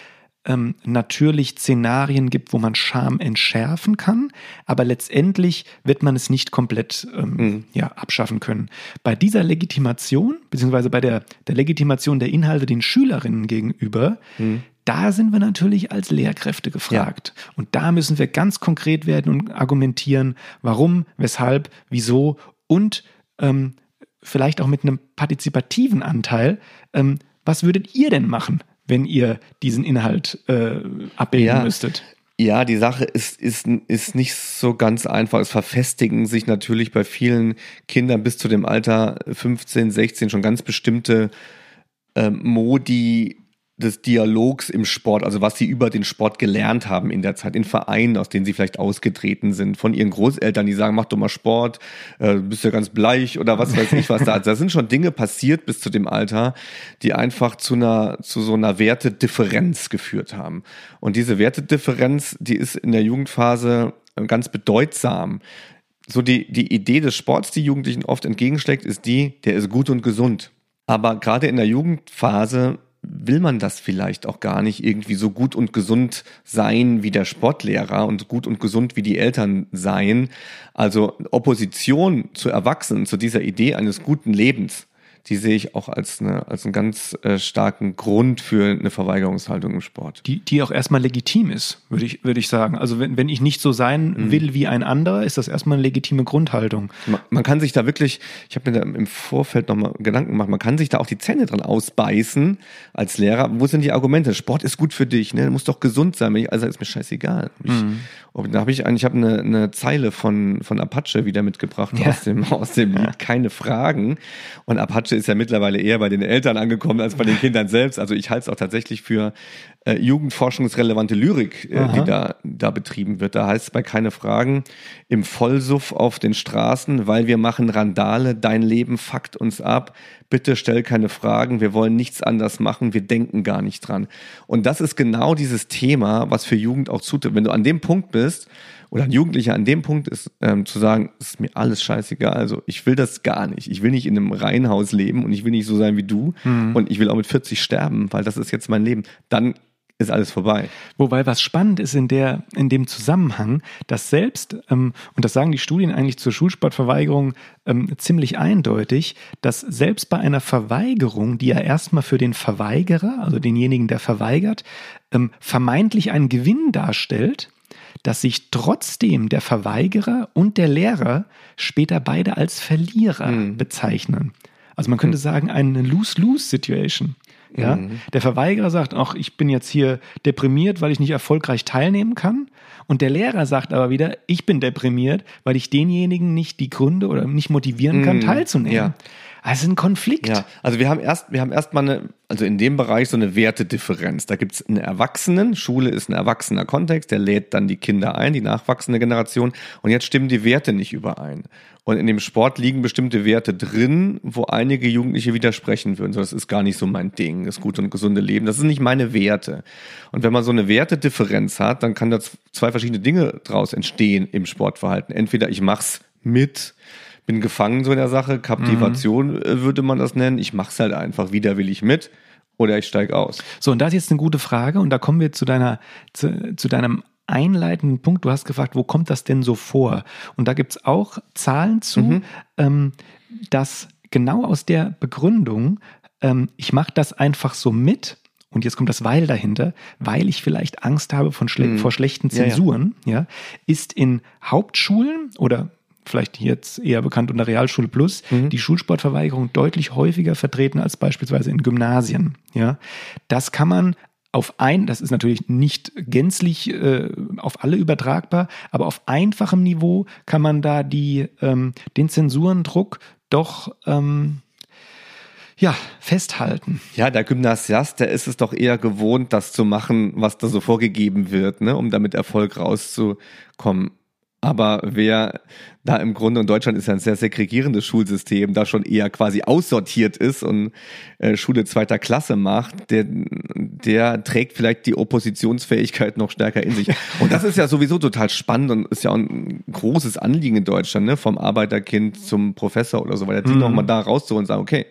ähm, natürlich Szenarien gibt, wo man Scham entschärfen kann, aber letztendlich wird man es nicht komplett ähm, mhm. ja, abschaffen können. Bei dieser Legitimation, beziehungsweise bei der, der Legitimation der Inhalte den Schülerinnen gegenüber, mhm da sind wir natürlich als Lehrkräfte gefragt. Ja. Und da müssen wir ganz konkret werden und argumentieren, warum, weshalb, wieso und ähm, vielleicht auch mit einem partizipativen Anteil. Ähm, was würdet ihr denn machen, wenn ihr diesen Inhalt äh, abbilden ja. müsstet? Ja, die Sache ist, ist, ist nicht so ganz einfach. Es verfestigen sich natürlich bei vielen Kindern bis zu dem Alter 15, 16 schon ganz bestimmte äh, Modi, des Dialogs im Sport, also was sie über den Sport gelernt haben in der Zeit, in Vereinen, aus denen sie vielleicht ausgetreten sind, von ihren Großeltern, die sagen, mach doch mal Sport, äh, bist ja ganz bleich oder was weiß ich was da. Also da sind schon Dinge passiert bis zu dem Alter, die einfach zu einer, zu so einer Wertedifferenz geführt haben. Und diese Wertedifferenz, die ist in der Jugendphase ganz bedeutsam. So die, die Idee des Sports, die Jugendlichen oft entgegenschlägt, ist die, der ist gut und gesund. Aber gerade in der Jugendphase will man das vielleicht auch gar nicht irgendwie so gut und gesund sein wie der Sportlehrer und gut und gesund wie die Eltern sein. Also Opposition zu Erwachsenen, zu dieser Idee eines guten Lebens, die sehe ich auch als, eine, als einen ganz äh, starken Grund für eine Verweigerungshaltung im Sport. Die, die auch erstmal legitim ist, würde ich, würde ich sagen. Also wenn, wenn ich nicht so sein mhm. will wie ein anderer, ist das erstmal eine legitime Grundhaltung. Man, man kann sich da wirklich, ich habe mir da im Vorfeld nochmal Gedanken gemacht, man kann sich da auch die Zähne dran ausbeißen als Lehrer. Wo sind die Argumente? Sport ist gut für dich, ne? Du musst doch gesund sein. Also ist mir scheißegal. Ich, mhm. Da habe ich eigentlich, ich habe eine, eine Zeile von, von Apache wieder mitgebracht ja. aus dem, aus dem Lied, keine Fragen. Und Apache ist ja mittlerweile eher bei den Eltern angekommen als bei den Kindern selbst. Also ich halte es auch tatsächlich für äh, jugendforschungsrelevante Lyrik, äh, die da, da betrieben wird. Da heißt es bei keine Fragen im Vollsuff auf den Straßen, weil wir machen Randale, dein Leben fuckt uns ab. Bitte stell keine Fragen, wir wollen nichts anders machen, wir denken gar nicht dran. Und das ist genau dieses Thema, was für Jugend auch zutrifft. Wenn du an dem Punkt bist, oder ein Jugendlicher an dem Punkt ist, ähm, zu sagen, es ist mir alles scheißegal, also ich will das gar nicht. Ich will nicht in einem Reihenhaus leben und ich will nicht so sein wie du mhm. und ich will auch mit 40 sterben, weil das ist jetzt mein Leben. Dann ist alles vorbei. Wobei was spannend ist in, der, in dem Zusammenhang, dass selbst, ähm, und das sagen die Studien eigentlich zur Schulsportverweigerung ähm, ziemlich eindeutig, dass selbst bei einer Verweigerung, die ja erstmal für den Verweigerer, also denjenigen, der verweigert, ähm, vermeintlich einen Gewinn darstellt, dass sich trotzdem der Verweigerer und der Lehrer später beide als Verlierer mhm. bezeichnen. Also man könnte mhm. sagen, eine Lose-Lose-Situation. Ja? Mhm. Der Verweigerer sagt, ach, ich bin jetzt hier deprimiert, weil ich nicht erfolgreich teilnehmen kann. Und der Lehrer sagt aber wieder, ich bin deprimiert, weil ich denjenigen nicht die Gründe oder nicht motivieren kann, mhm. teilzunehmen. Ja. Also ein Konflikt. Ja, also wir haben erst, wir haben erstmal eine, also in dem Bereich so eine Wertedifferenz. Da gibt es einen Erwachsenen, Schule ist ein erwachsener Kontext, der lädt dann die Kinder ein, die nachwachsende Generation. Und jetzt stimmen die Werte nicht überein. Und in dem Sport liegen bestimmte Werte drin, wo einige Jugendliche widersprechen würden. So, das ist gar nicht so mein Ding, das gute und gesunde Leben. Das sind nicht meine Werte. Und wenn man so eine Wertedifferenz hat, dann kann da zwei verschiedene Dinge draus entstehen im Sportverhalten. Entweder ich mach's mit, bin gefangen so in der Sache, Kaptivation mhm. würde man das nennen. Ich mach's halt einfach, wieder will ich mit oder ich steige aus. So, und das ist jetzt eine gute Frage und da kommen wir zu deiner, zu, zu deinem einleitenden Punkt. Du hast gefragt, wo kommt das denn so vor? Und da gibt es auch Zahlen zu, mhm. ähm, dass genau aus der Begründung, ähm, ich mache das einfach so mit, und jetzt kommt das Weil dahinter, weil ich vielleicht Angst habe von schle mhm. vor schlechten Zensuren, ja, ja. ja, ist in Hauptschulen oder vielleicht jetzt eher bekannt unter Realschule Plus, mhm. die Schulsportverweigerung deutlich häufiger vertreten als beispielsweise in Gymnasien. Ja, das kann man auf ein, das ist natürlich nicht gänzlich äh, auf alle übertragbar, aber auf einfachem Niveau kann man da die, ähm, den Zensurendruck doch ähm, ja, festhalten. Ja, der Gymnasiast, der ist es doch eher gewohnt, das zu machen, was da so vorgegeben wird, ne, um damit Erfolg rauszukommen. Aber wer da im Grunde, und Deutschland ist ja ein sehr segregierendes Schulsystem, da schon eher quasi aussortiert ist und äh, Schule zweiter Klasse macht, der, der trägt vielleicht die Oppositionsfähigkeit noch stärker in sich. Und das ist ja sowieso total spannend und ist ja auch ein großes Anliegen in Deutschland, ne? vom Arbeiterkind zum Professor oder so weiter, die mhm. nochmal da rauszuholen und sagen, okay,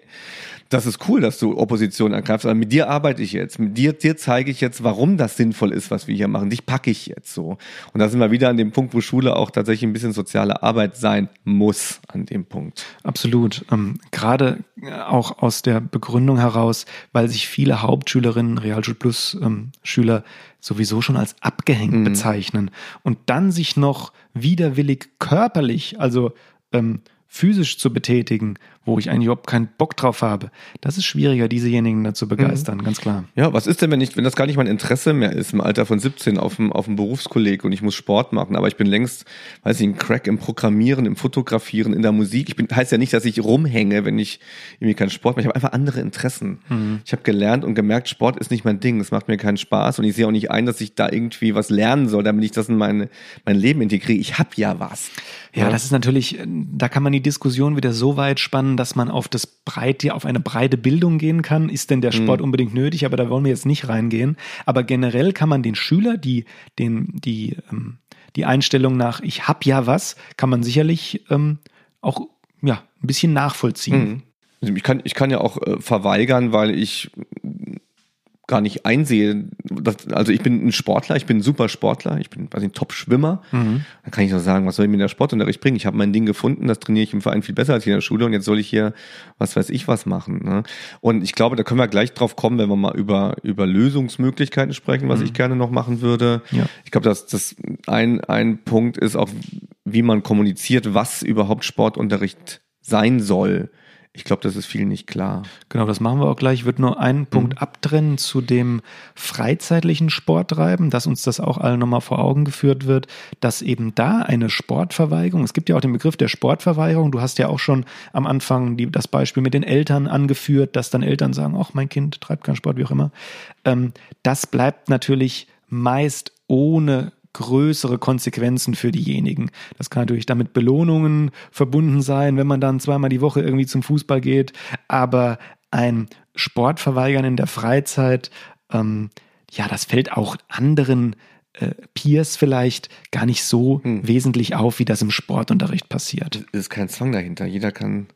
das ist cool, dass du Opposition ergreifst, aber mit dir arbeite ich jetzt. Mit dir, dir zeige ich jetzt, warum das sinnvoll ist, was wir hier machen. Dich packe ich jetzt so. Und da sind wir wieder an dem Punkt, wo Schule auch tatsächlich ein bisschen soziale Arbeit sein muss, an dem Punkt. Absolut. Ähm, gerade äh, auch aus der Begründung heraus, weil sich viele Hauptschülerinnen, Realschul Plus ähm, Schüler sowieso schon als abgehängt mhm. bezeichnen und dann sich noch widerwillig körperlich, also ähm, physisch zu betätigen, wo ich eigentlich überhaupt keinen Bock drauf habe, das ist schwieriger, diesejenigen dazu begeistern, mhm. ganz klar. Ja, was ist denn, wenn ich, wenn das gar nicht mein Interesse mehr ist, im Alter von 17 auf dem, auf dem Berufskolleg und ich muss Sport machen, aber ich bin längst, weiß ich, ein Crack im Programmieren, im Fotografieren, in der Musik. Ich bin, heißt ja nicht, dass ich rumhänge, wenn ich irgendwie keinen Sport mache. Ich habe einfach andere Interessen. Mhm. Ich habe gelernt und gemerkt, Sport ist nicht mein Ding. Es macht mir keinen Spaß und ich sehe auch nicht ein, dass ich da irgendwie was lernen soll, damit ich das in meine, mein Leben integriere. Ich habe ja was. Ja, ja, das ist natürlich, da kann man die Diskussion wieder so weit spannen, dass man auf das breite, auf eine breite Bildung gehen kann. Ist denn der mhm. Sport mhm. unbedingt nötig? Aber da wollen wir jetzt nicht reingehen. Aber generell kann man den Schüler, die, den, die, ähm, die Einstellung nach, ich hab ja was, kann man sicherlich ähm, auch ja, ein bisschen nachvollziehen. Mhm. Ich kann, ich kann ja auch äh, verweigern, weil ich gar nicht einsehe. Dass, also ich bin ein Sportler, ich bin ein super Sportler, ich bin quasi ein Top-Schwimmer. Mhm. Dann kann ich nur sagen, was soll ich mir in der Sportunterricht bringen? Ich habe mein Ding gefunden, das trainiere ich im Verein viel besser als in der Schule und jetzt soll ich hier, was weiß ich, was machen. Ne? Und ich glaube, da können wir gleich drauf kommen, wenn wir mal über, über Lösungsmöglichkeiten sprechen, was mhm. ich gerne noch machen würde. Ja. Ich glaube, dass das ein, ein Punkt ist auch, wie man kommuniziert, was überhaupt Sportunterricht sein soll. Ich glaube, das ist viel nicht klar. Genau, das machen wir auch gleich. Ich würde nur einen mhm. Punkt abtrennen zu dem freizeitlichen Sporttreiben, dass uns das auch alle nochmal vor Augen geführt wird, dass eben da eine Sportverweigerung, es gibt ja auch den Begriff der Sportverweigerung, du hast ja auch schon am Anfang die, das Beispiel mit den Eltern angeführt, dass dann Eltern sagen, ach, mein Kind treibt keinen Sport, wie auch immer. Ähm, das bleibt natürlich meist ohne größere Konsequenzen für diejenigen. Das kann natürlich damit Belohnungen verbunden sein, wenn man dann zweimal die Woche irgendwie zum Fußball geht, aber ein Sportverweigern in der Freizeit, ähm, ja, das fällt auch anderen äh, Peers vielleicht gar nicht so hm. wesentlich auf, wie das im Sportunterricht passiert. Es ist kein Zwang dahinter. Jeder kann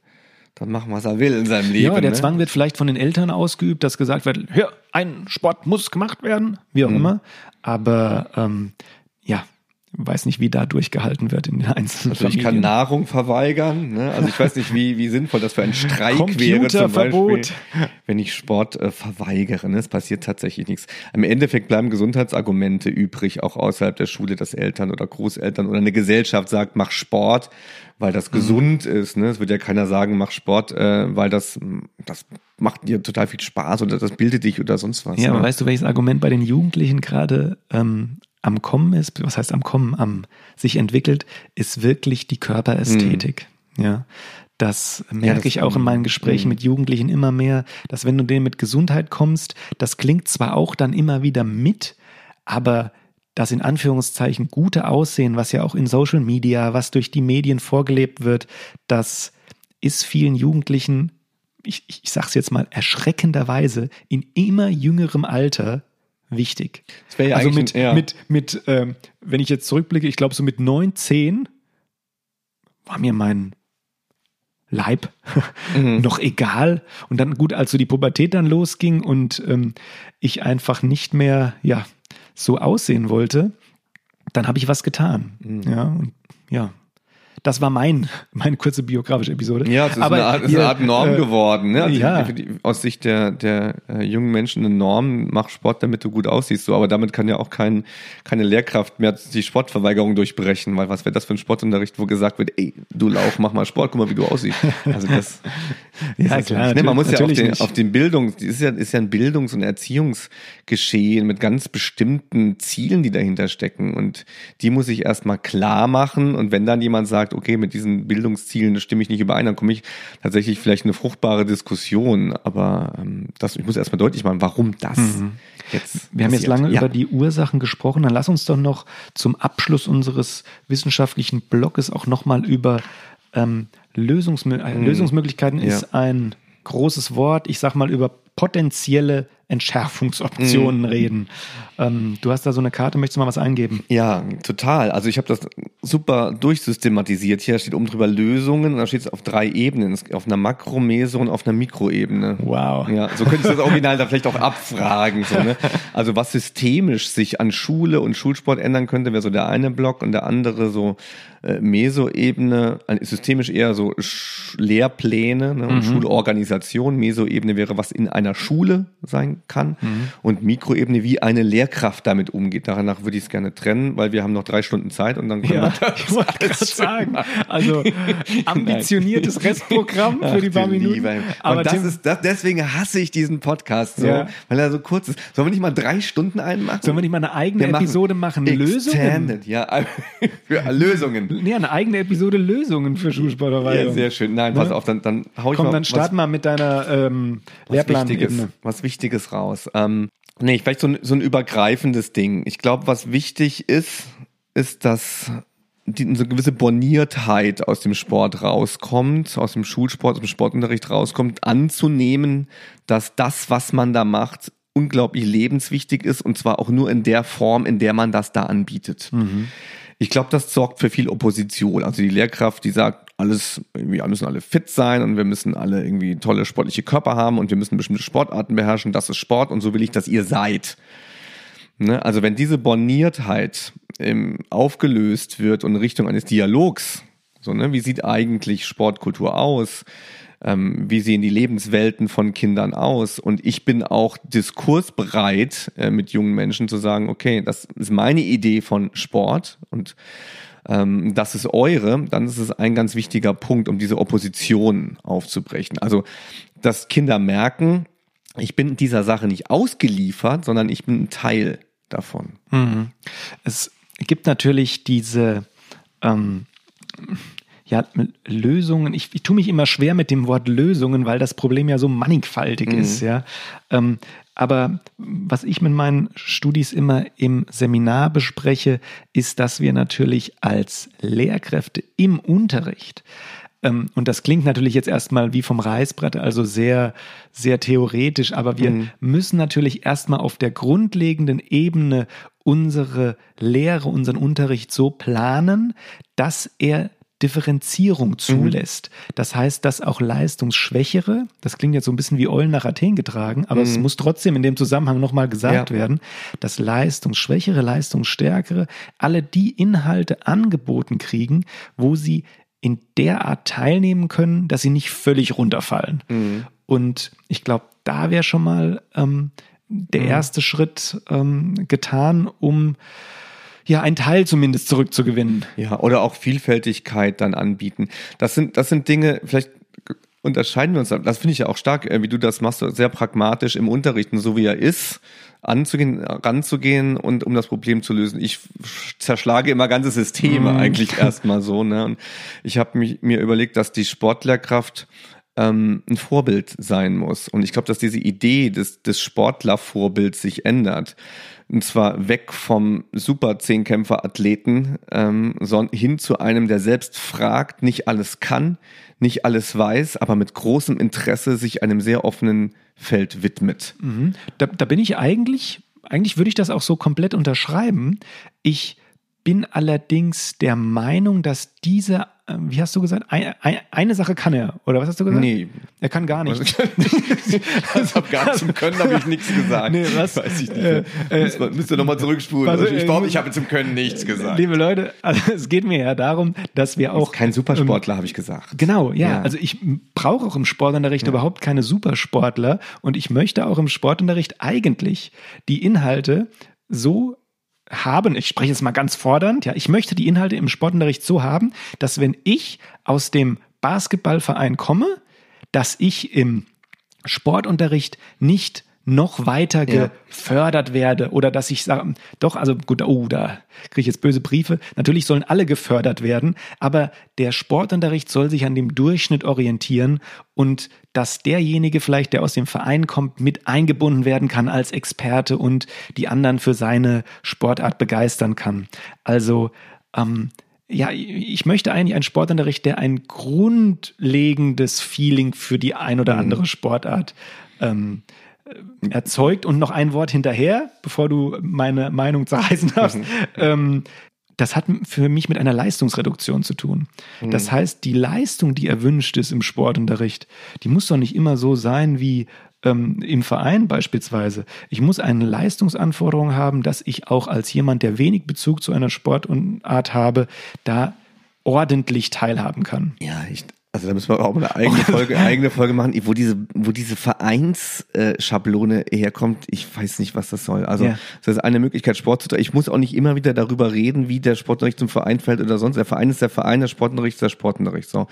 dann machen, was er will in seinem Leben. Ja, der ne? Zwang wird vielleicht von den Eltern ausgeübt, dass gesagt wird, hör, ein Sport muss gemacht werden, wie auch hm. immer. Aber ähm, ja, weiß nicht, wie da durchgehalten wird in den einzelnen also Familien. Ich kann Nahrung verweigern. Ne? Also ich weiß nicht, wie, wie sinnvoll das für ein Streik wäre zum Beispiel, wenn ich Sport äh, verweigere. Ne? Es passiert tatsächlich nichts. Im Endeffekt bleiben Gesundheitsargumente übrig, auch außerhalb der Schule, dass Eltern oder Großeltern oder eine Gesellschaft sagt, mach Sport, weil das mhm. gesund ist. Ne? Es wird ja keiner sagen, mach Sport, äh, weil das, das macht dir total viel Spaß oder das bildet dich oder sonst was. Ja, ne? aber weißt du, welches Argument bei den Jugendlichen gerade ähm, am Kommen ist, was heißt am Kommen, am sich entwickelt, ist wirklich die Körperästhetik. Mhm. Ja. Das merke ja, das ich auch in meinen Gesprächen mhm. mit Jugendlichen immer mehr, dass wenn du denen mit Gesundheit kommst, das klingt zwar auch dann immer wieder mit, aber das in Anführungszeichen gute Aussehen, was ja auch in Social Media, was durch die Medien vorgelebt wird, das ist vielen Jugendlichen, ich, ich sag's jetzt mal, erschreckenderweise in immer jüngerem Alter wichtig. Ja also mit, ein, ja. mit, mit ähm, wenn ich jetzt zurückblicke, ich glaube so mit 9, 10 war mir mein Leib mhm. noch egal. Und dann gut, als so die Pubertät dann losging und ähm, ich einfach nicht mehr ja so aussehen wollte, dann habe ich was getan. Mhm. Ja, und ja, das war mein, meine kurze biografische Episode. Ja, es ist, Aber eine, Art, ist eine Art Norm äh, geworden. Ne? Also ja. Die, die, aus Sicht der, der äh, jungen Menschen eine Norm, mach Sport, damit du gut aussiehst. So. Aber damit kann ja auch kein, keine Lehrkraft mehr die Sportverweigerung durchbrechen. Weil was wäre das für ein Sportunterricht, wo gesagt wird, ey, du Lauch, mach mal Sport, guck mal, wie du aussiehst. Also das Ja, klar. Nee, man muss ja auf den, nicht. auf den Bildungs, das ist ja, ist ja ein Bildungs- und Erziehungsgeschehen mit ganz bestimmten Zielen, die dahinter stecken. Und die muss ich erstmal klar machen. Und wenn dann jemand sagt, okay, mit diesen Bildungszielen stimme ich nicht überein, dann komme ich tatsächlich vielleicht in eine fruchtbare Diskussion. Aber ähm, das, ich muss erstmal deutlich machen, warum das jetzt. Mhm. Wir haben jetzt passiert. lange ja. über die Ursachen gesprochen. Dann lass uns doch noch zum Abschluss unseres wissenschaftlichen Blogs auch nochmal über ähm, Lösungsmö äh, Lösungsmöglichkeiten Mhm. Ja. ist ein großes Wort. Ich sag mal über potenzielle Entschärfungsoptionen Mhm. reden. Ähm, du hast da so eine Karte, möchtest du mal was eingeben? Ja, total. Also ich habe das super durchsystematisiert. Hier steht oben drüber Lösungen und da steht es auf drei Ebenen. Auf einer Makro-, Meso- und auf einer Mikroebene. Wow. Ja, so könnte ich das Original da vielleicht auch abfragen. So, ne? Also was systemisch sich an Schule und Schulsport ändern könnte, wäre so der eine Block und der andere so äh, Meso-Ebene, äh, systemisch eher so Sch Lehrpläne ne, und Schulorganisation. Meso-Ebene wäre, was in einer Schule sein kann und Mikroebene, wie eine Lehrkraft damit umgeht. Danach würde ich es gerne trennen, weil wir haben noch drei Stunden Zeit und dann können wir ich wollte gerade sagen. Also ambitioniertes Restprogramm für die Ach, paar du Minuten. Lieber. Aber das Tim, ist, das, deswegen hasse ich diesen Podcast so, Ja. weil er so kurz ist. Sollen wir nicht mal drei Stunden einmachen? sollen wir nicht mal eine eigene Wir machen Episode machen? Lösungen? Extended, ja, für Lösungen. Nee, eine eigene Episode Lösungen für Schulsportlerei. Ja, sehr schön. Nein, pass Ne? auf, dann, dann hau ich Komm, mal dann start mal mit deiner ähm, was, was Wichtiges, was Wichtiges raus. Ähm, nee, vielleicht so ein, so ein übergreifendes Ding. Ich glaube, was wichtig ist, ist, dass die, so eine gewisse Borniertheit aus dem Sport rauskommt, aus dem Schulsport, aus dem Sportunterricht rauskommt, anzunehmen, dass das, was man da macht, unglaublich lebenswichtig ist und zwar auch nur in der Form, in der man das da anbietet. Ich glaube, das sorgt für viel Opposition. Also die Lehrkraft, die sagt, alles, wir müssen alle fit sein und wir müssen alle irgendwie tolle sportliche Körper haben und wir müssen bestimmte Sportarten beherrschen. Das ist Sport und so will ich, dass ihr seid. Ne? Also wenn diese Borniertheit ähm, aufgelöst wird und in Richtung eines Dialogs, so, ne, wie sieht eigentlich Sportkultur aus? Ähm, wie sehen die Lebenswelten von Kindern aus? Und ich bin auch diskursbereit, äh, mit jungen Menschen zu sagen, okay, das ist meine Idee von Sport und ähm, das ist eure, dann ist es ein ganz wichtiger Punkt, um diese Opposition aufzubrechen. Also, dass Kinder merken, ich bin dieser Sache nicht ausgeliefert, sondern ich bin ein Teil davon. Es gibt natürlich diese ähm, ja, Lösungen. Ich, ich tue mich immer schwer mit dem Wort Lösungen, weil das Problem ja so mannigfaltig ist, ja. Ähm, aber was ich mit meinen Studis immer im Seminar bespreche, ist, dass wir natürlich als Lehrkräfte im Unterricht ähm, und das klingt natürlich jetzt erstmal wie vom Reißbrett, also sehr, sehr theoretisch, aber wir müssen natürlich erstmal auf der grundlegenden Ebene unsere Lehre, unseren Unterricht so planen, dass er Differenzierung zulässt. Das heißt, dass auch Leistungsschwächere, das klingt jetzt so ein bisschen wie Eulen nach Athen getragen, aber es muss trotzdem in dem Zusammenhang nochmal gesagt Ja. werden, dass Leistungsschwächere, Leistungsstärkere alle die Inhalte angeboten kriegen, wo sie in der Art teilnehmen können, dass sie nicht völlig runterfallen. Und ich glaube, da wäre schon mal ähm, der erste Schritt ähm, getan, um ja einen Teil zumindest zurückzugewinnen. Ja, oder auch Vielfältigkeit dann anbieten. Das sind, das sind Dinge, vielleicht unterscheiden wir uns, das finde ich ja auch stark, äh, wie du das machst, sehr pragmatisch im Unterrichten, so wie er ist, anzugehen, ranzugehen und um das Problem zu lösen. Ich zerschlage immer ganze Systeme eigentlich erstmal so. Ne? Und ich habe mir überlegt, dass die Sportlerkraft ähm, ein Vorbild sein muss. Und ich glaube, dass diese Idee des, des Sportlervorbilds sich ändert. Und zwar weg vom Super-Zehnkämpfer-Athleten ähm, sondern hin zu einem, der selbst fragt, nicht alles kann, nicht alles weiß, aber mit großem Interesse sich einem sehr offenen Feld widmet. Da, da bin ich eigentlich, eigentlich würde ich das auch so komplett unterschreiben. Ich bin allerdings der Meinung, dass diese, äh, wie hast du gesagt, ein, ein, eine Sache kann er, oder was hast du gesagt? Nee. Er kann gar nicht. Ich habe gar zum Können habe ich nichts gesagt. Nee, was? Weiß ich nicht. Äh, äh, Müsst ihr- nochmal zurückspulen. was- Also ich äh, glaube, ich habe zum Können nichts gesagt. Liebe Leute, also es geht mir ja darum, dass wir auch Kein Supersportler, habe ich gesagt. Genau, ja. Ja. Also ich brauche auch im Sportunterricht überhaupt keine Supersportler und ich möchte auch im Sportunterricht eigentlich die Inhalte so haben, ich spreche jetzt mal ganz fordernd, ja, ich möchte die Inhalte im Sportunterricht so haben, dass wenn ich aus dem Basketballverein komme, dass ich im Sportunterricht nicht noch weiter Ja. gefördert werde oder dass ich sage, doch, also gut, oh, da kriege ich jetzt böse Briefe. Natürlich sollen alle gefördert werden, aber der Sportunterricht soll sich an dem Durchschnitt orientieren und dass derjenige vielleicht, der aus dem Verein kommt, mit eingebunden werden kann als Experte und die anderen für seine Sportart begeistern kann. Also, ähm, ja, ich möchte eigentlich einen Sportunterricht, der ein grundlegendes Feeling für die ein oder andere Sportart ähm, äh, erzeugt. Und noch ein Wort hinterher, bevor du meine Meinung zerreißen darfst. Ähm, das hat für mich mit einer Leistungsreduktion zu tun. Das heißt, die Leistung, die erwünscht ist im Sportunterricht, die muss doch nicht immer so sein wie ähm, im Verein beispielsweise. Ich muss eine Leistungsanforderung haben, dass ich auch als jemand, der wenig Bezug zu einer Sportart habe, da ordentlich teilhaben kann. Ja, ich, also da müssen wir auch mal eine eigene Folge, eigene Folge machen, wo diese, wo diese Vereinsschablone herkommt. Ich weiß nicht, was das soll. Also Ja. das ist eine Möglichkeit, Sport zu treiben. Ich muss auch nicht immer wieder darüber reden, wie der Sportunterricht zum Verein fällt oder sonst. Der Verein ist der Verein, der Sportunterricht ist der Sportunterricht. So,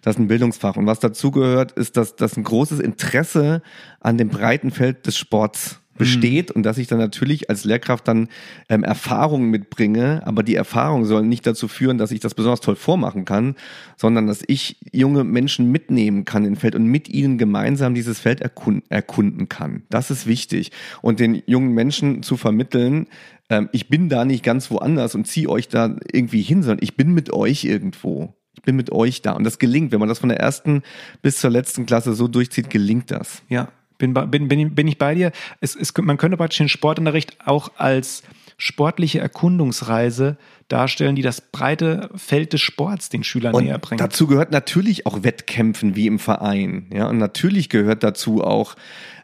das ist ein Bildungsfach. Und was dazugehört, ist, dass, dass ein großes Interesse an dem breiten Feld des Sports besteht und dass ich dann natürlich als Lehrkraft dann ähm, Erfahrungen mitbringe, aber die Erfahrungen sollen nicht dazu führen, dass ich das besonders toll vormachen kann, sondern dass ich junge Menschen mitnehmen kann in Feld und mit ihnen gemeinsam dieses Feld erkunden, erkunden kann. Das ist wichtig. Und den jungen Menschen zu vermitteln, ähm, ich bin da nicht ganz woanders und ziehe euch da irgendwie hin, sondern ich bin mit euch irgendwo. Ich bin mit euch da. Und das gelingt, wenn man das von der ersten bis zur letzten Klasse so durchzieht, gelingt das. Ja, bin, bin, bin, bin ich bei dir. Es, es, man könnte praktisch den Sportunterricht auch als sportliche Erkundungsreise darstellen, die das breite Feld des Sports den Schülern näher bringt. dazu gehört natürlich auch Wettkämpfen wie im Verein. Ja, und natürlich gehört dazu auch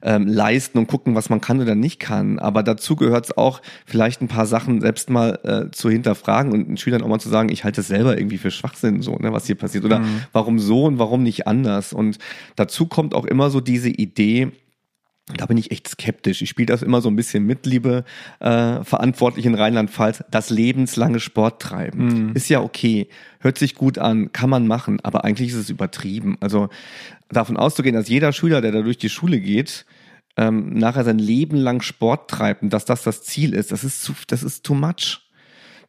ähm, leisten und gucken, was man kann oder nicht kann. Aber dazu gehört es auch, vielleicht ein paar Sachen selbst mal äh, zu hinterfragen und den Schülern auch mal zu sagen, ich halte es selber irgendwie für Schwachsinn, so, ne, was hier passiert. Oder warum so und warum nicht anders. Und dazu kommt auch immer so diese Idee, da bin ich echt skeptisch. Ich spiele das immer so ein bisschen mit, liebe äh, Verantwortlichen in Rheinland-Pfalz. Das lebenslange Sport treiben. Ist ja okay. Hört sich gut an, kann man machen, aber eigentlich ist es übertrieben. Also davon auszugehen, dass jeder Schüler, der da durch die Schule geht, ähm, nachher sein Leben lang Sport treibt und dass das das Ziel ist, das ist zu, das ist too much.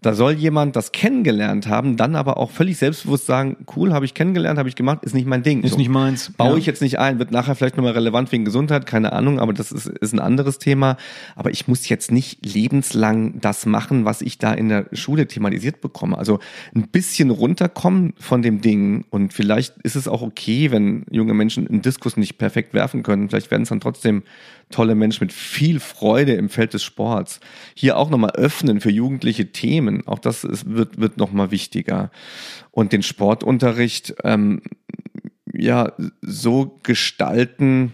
Da soll jemand das kennengelernt haben, dann aber auch völlig selbstbewusst sagen, cool, habe ich kennengelernt, habe ich gemacht, ist nicht mein Ding. Ist nicht meins. Baue Ja. ich jetzt nicht ein, wird nachher vielleicht nochmal relevant wegen Gesundheit, keine Ahnung, aber das ist, ist ein anderes Thema. Aber ich muss jetzt nicht lebenslang das machen, was ich da in der Schule thematisiert bekomme. Also ein bisschen runterkommen von dem Ding und vielleicht ist es auch okay, wenn junge Menschen einen Diskus nicht perfekt werfen können. Vielleicht werden es dann trotzdem tolle Menschen mit viel Freude im Feld des Sports. Hier auch nochmal öffnen für jugendliche Themen. Auch das ist, wird, wird nochmal wichtiger. Und den Sportunterricht, ähm, ja, so gestalten,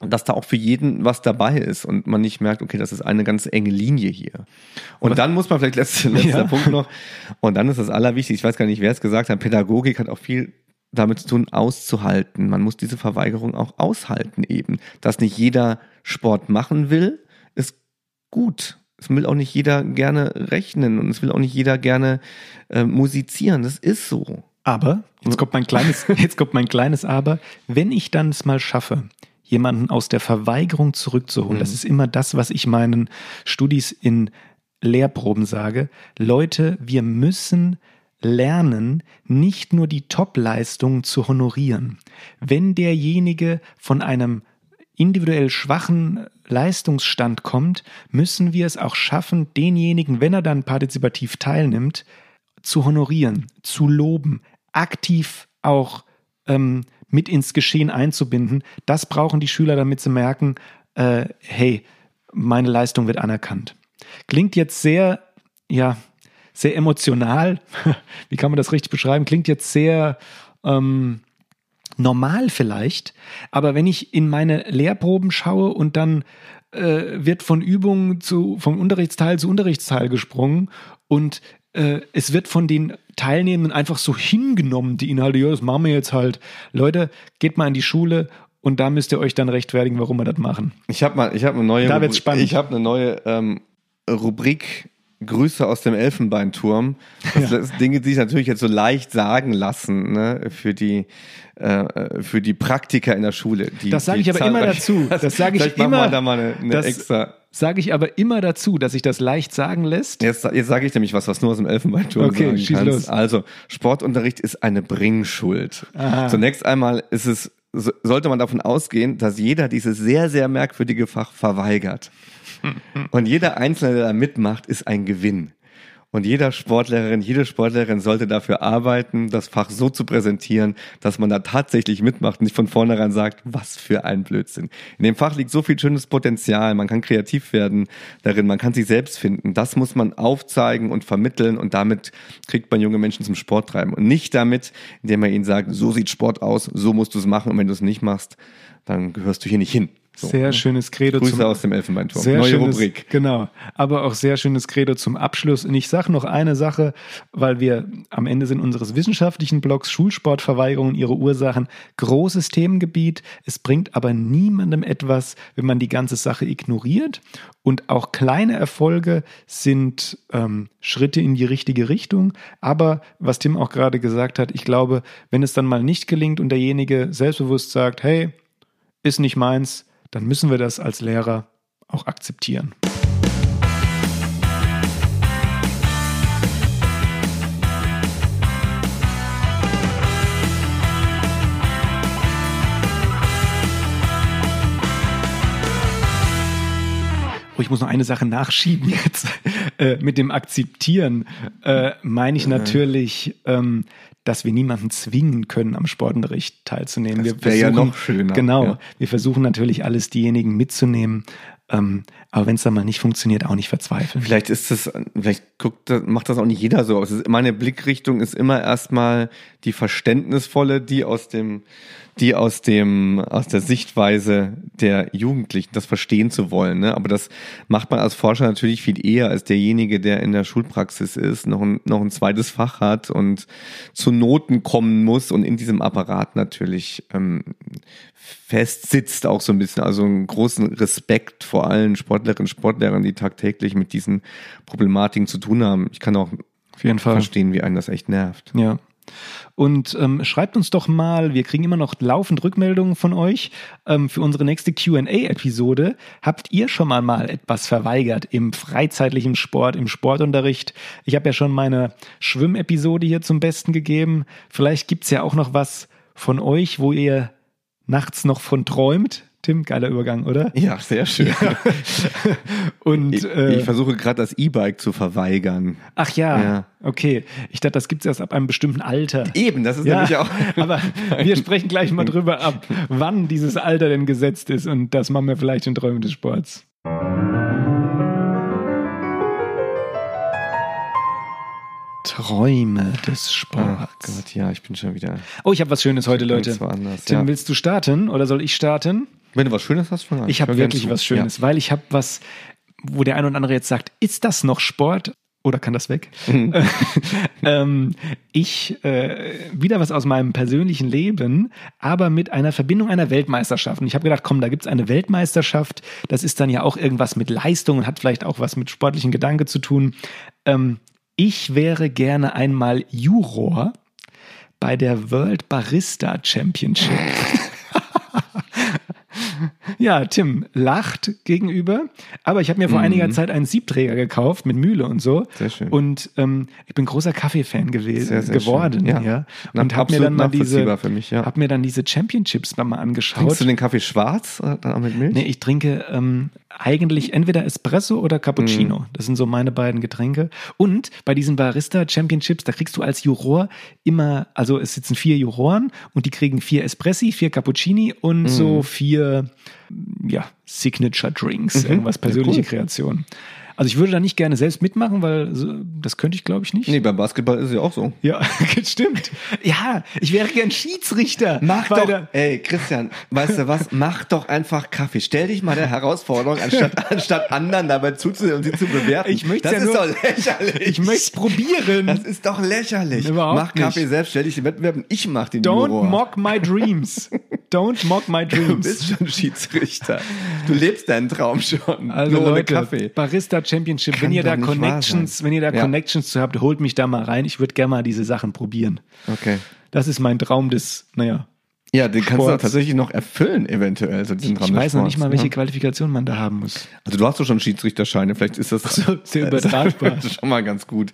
dass da auch für jeden was dabei ist und man nicht merkt, okay, das ist eine ganz enge Linie hier. Und dann muss man vielleicht letzter, letzter Ja. Punkt noch, und dann ist das Allerwichtigste, ich weiß gar nicht, wer es gesagt hat, Pädagogik hat auch viel damit zu tun, auszuhalten. Man muss diese Verweigerung auch aushalten eben. Dass nicht jeder Sport machen will, ist gut. Es will auch nicht jeder gerne rechnen und es will auch nicht jeder gerne äh, musizieren. Das ist so. Aber, jetzt kommt mein kleines, jetzt kommt mein kleines Aber, wenn ich dann es mal schaffe, jemanden aus der Verweigerung zurückzuholen, das ist immer das, was ich meinen Studis in Lehrproben sage, Leute, wir müssen lernen, nicht nur die Top-Leistungen zu honorieren. Wenn derjenige von einem individuell schwachen Leistungsstand kommt, müssen wir es auch schaffen, denjenigen, wenn er dann partizipativ teilnimmt, zu honorieren, zu loben, aktiv auch ähm, mit ins Geschehen einzubinden. Das brauchen die Schüler, damit sie merken, äh, hey, meine Leistung wird anerkannt. Klingt jetzt sehr, ja, sehr emotional. Wie kann man das richtig beschreiben? Klingt jetzt sehr ähm, normal vielleicht, aber wenn ich in meine Lehrproben schaue und dann äh, wird von Übung zu, vom Unterrichtsteil zu Unterrichtsteil gesprungen und äh, es wird von den Teilnehmenden einfach so hingenommen, die Inhalte, ja, das machen wir jetzt halt. Leute, geht mal in die Schule und da müsst ihr euch dann rechtfertigen, warum wir das machen. Ich habe mal, ich habe eine neue, Da wird's spannend. ich habe eine neue ähm, Rubrik Grüße aus dem Elfenbeinturm. Das ja. sind Dinge, die sich natürlich jetzt so leicht sagen lassen, ne, für die, äh, für die Praktiker in der Schule. Die, das sage ich aber immer dazu. Das sage ich immer. Da mal eine, eine das extra. Sage ich aber immer dazu, dass sich das leicht sagen lässt. Jetzt, jetzt sage ich nämlich was, was nur aus dem Elfenbeinturm okay, sagen schieß kannst. Los. Also, Sportunterricht ist eine Bringschuld. Aha. Zunächst einmal ist es, sollte man davon ausgehen, dass jeder dieses sehr, sehr merkwürdige Fach verweigert. Und jeder Einzelne, der da mitmacht, ist ein Gewinn. Und jeder Sportlehrerin, jede Sportlerin sollte dafür arbeiten, das Fach so zu präsentieren, dass man da tatsächlich mitmacht und nicht von vornherein sagt, was für ein Blödsinn. In dem Fach liegt so viel schönes Potenzial, man kann kreativ werden darin, man kann sich selbst finden. Das muss man aufzeigen und vermitteln und damit kriegt man junge Menschen zum Sport treiben. Und nicht damit, indem man ihnen sagt, so sieht Sport aus, so musst du es machen und wenn du es nicht machst, dann gehörst du hier nicht hin. Sehr ne? schönes Credo. Grüße zum, aus dem Elfenbeinturm. Sehr Neue schönes, Rubrik. Genau. Aber auch sehr schönes Credo zum Abschluss. Und ich sage noch eine Sache, weil wir am Ende sind unseres wissenschaftlichen Blogs Schulsportverweigerung und ihre Ursachen. Großes Themengebiet. Es bringt aber niemandem etwas, wenn man die ganze Sache ignoriert. Und auch kleine Erfolge sind ähm, Schritte in die richtige Richtung. Aber was Tim auch gerade gesagt hat, ich glaube, wenn es dann mal nicht gelingt und derjenige selbstbewusst sagt, hey, ist nicht meins, dann müssen wir das als Lehrer auch akzeptieren. Oh, ich muss noch eine Sache nachschieben jetzt. Äh, mit dem Akzeptieren äh, meine ich natürlich, ähm, dass wir niemanden zwingen können, am Sportunterricht teilzunehmen. Das wäre ja noch schöner. Genau. Ja. Wir versuchen natürlich alles diejenigen mitzunehmen. Ähm, aber wenn es dann mal nicht funktioniert, auch nicht verzweifeln. Vielleicht ist das, vielleicht guckt, macht das auch nicht jeder so aus. Meine Blickrichtung ist immer erstmal die verständnisvolle, die aus dem die aus dem aus der Sichtweise der Jugendlichen das verstehen zu wollen. Ne? Aber das macht man als Forscher natürlich viel eher als derjenige, der in der Schulpraxis ist, noch ein, noch ein zweites Fach hat und zu Noten kommen muss und in diesem Apparat natürlich ähm, fest sitzt auch so ein bisschen. Also einen großen Respekt vor allen Sportlerinnen und Sportlehrern, die tagtäglich mit diesen Problematiken zu tun haben. Ich kann auch auf jeden Fall verstehen, wie einen das echt nervt. Ja. Und ähm, schreibt uns doch mal, wir kriegen immer noch laufend Rückmeldungen von euch ähm, für unsere nächste QA-Episode. Habt ihr schon mal mal etwas verweigert im freizeitlichen Sport, im Sportunterricht? Ich habe ja schon meine Schwimmepisode hier zum Besten gegeben. Vielleicht gibt's ja auch noch was von euch, wo ihr nachts noch von träumt, Tim, geiler Übergang, oder? Ja, sehr schön. Ja. Und ich, äh, ich versuche gerade das E-Bike zu verweigern. Ach ja, ja, okay. Ich dachte, das gibt es erst ab einem bestimmten Alter. Eben, das ist ja, nämlich auch. Aber wir sprechen gleich mal drüber ab, wann dieses Alter denn gesetzt ist und das machen wir vielleicht in Träumen des Sports. Träume des Sports. Oh Gott, ja, ich bin schon wieder. Oh, ich habe was Schönes heute, Leute. Tim, ja. willst du starten oder soll ich starten? Wenn du was Schönes hast, fang an. Ich habe wirklich was Schönes, ja. weil ich habe was, wo der eine oder andere jetzt sagt, ist das noch Sport? Oder kann das weg? Mhm. ähm, ich äh, wieder was aus meinem persönlichen Leben, aber mit einer Verbindung einer Weltmeisterschaft. Und ich habe gedacht, komm, da gibt es eine Weltmeisterschaft. Das ist dann ja auch irgendwas mit Leistung und hat vielleicht auch was mit sportlichen Gedanke zu tun. Ähm, ich wäre gerne einmal Juror bei der World Barista Championship. Ja, Tim lacht gegenüber, aber ich habe mir vor mm. einiger Zeit einen Siebträger gekauft mit Mühle und so. Sehr schön. Und ähm, ich bin großer Kaffee-Fan gewesen, sehr, sehr geworden. Ja. ja. Und habe mir dann mal diese, für mich, ja. hab mir dann diese Championships mal angeschaut. Trinkst du den Kaffee schwarz auch mit Milch? Nee, ich trinke ähm, eigentlich entweder Espresso oder Cappuccino. Mm. Das sind so meine beiden Getränke. Und bei diesen Barista Championships, da kriegst du als Juror immer, also es sitzen vier Juroren und die kriegen vier Espressi, vier Cappuccini und mm. so vier ja, Signature Drinks, mhm. irgendwas persönliche ja, cool. Kreation. Also ich würde da nicht gerne selbst mitmachen, weil das könnte ich, glaube ich, nicht. Nee, beim Basketball ist es ja auch so. Ja, stimmt. Ja, ich wäre gern Schiedsrichter. Mach doch, ey, Christian, weißt du was? Mach doch einfach Kaffee. Stell dich mal der Herausforderung, anstatt, anstatt anderen dabei zuzusehen und sie zu bewerten. Ich möchte das ja ist nur, doch lächerlich. Ich möchte probieren. Das ist doch lächerlich. Überhaupt mach Kaffee nicht. selbst, stell dich den Wettbewerb und ich mach den Don't Juror. mock my dreams. Don't mock my Du dreams. bist schon Schiedsrichter. Du lebst deinen Traum schon. Also Nur Leute, Kaffee. Barista Championship, Kann wenn ihr da Connections, wenn ihr da Ja. Connections zu habt, holt mich da mal rein. Ich würde gerne mal diese Sachen probieren. Okay. Das ist mein Traum des, naja, Ja, den kannst du tatsächlich noch erfüllen, eventuell. So diesen ich weiß noch nicht mal, welche ne? Qualifikation man da haben muss. Also du hast doch schon Schiedsrichterscheine, vielleicht ist das so, sehr übertragbar. Das ist schon mal ganz gut.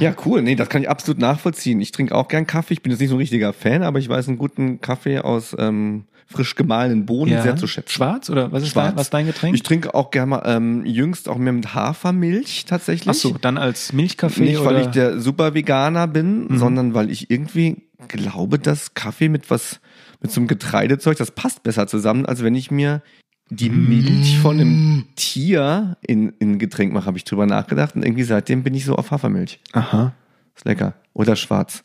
Ja, cool. Nee, das kann ich absolut nachvollziehen. Ich trinke auch gern Kaffee. Ich bin jetzt nicht so ein richtiger Fan, aber ich weiß einen guten Kaffee aus ähm, frisch gemahlenen Bohnen sehr zu schätzen. Schwarz oder was ist Schwarz. Dein, was dein Getränk? Ich trinke auch gerne mal ähm, jüngst auch mehr mit Hafermilch tatsächlich. Ach so, dann als Milchkaffee Nicht, oder? Mhm. weil ich der super Veganer bin, sondern weil ich irgendwie glaube, dass Kaffee mit was, mit so einem Getreidezeug, das passt besser zusammen, als wenn ich mir die Milch von einem Tier in, in ein Getränk mache, habe ich drüber nachgedacht und irgendwie seitdem bin ich so auf Hafermilch. Aha. Ist lecker. Oder schwarz.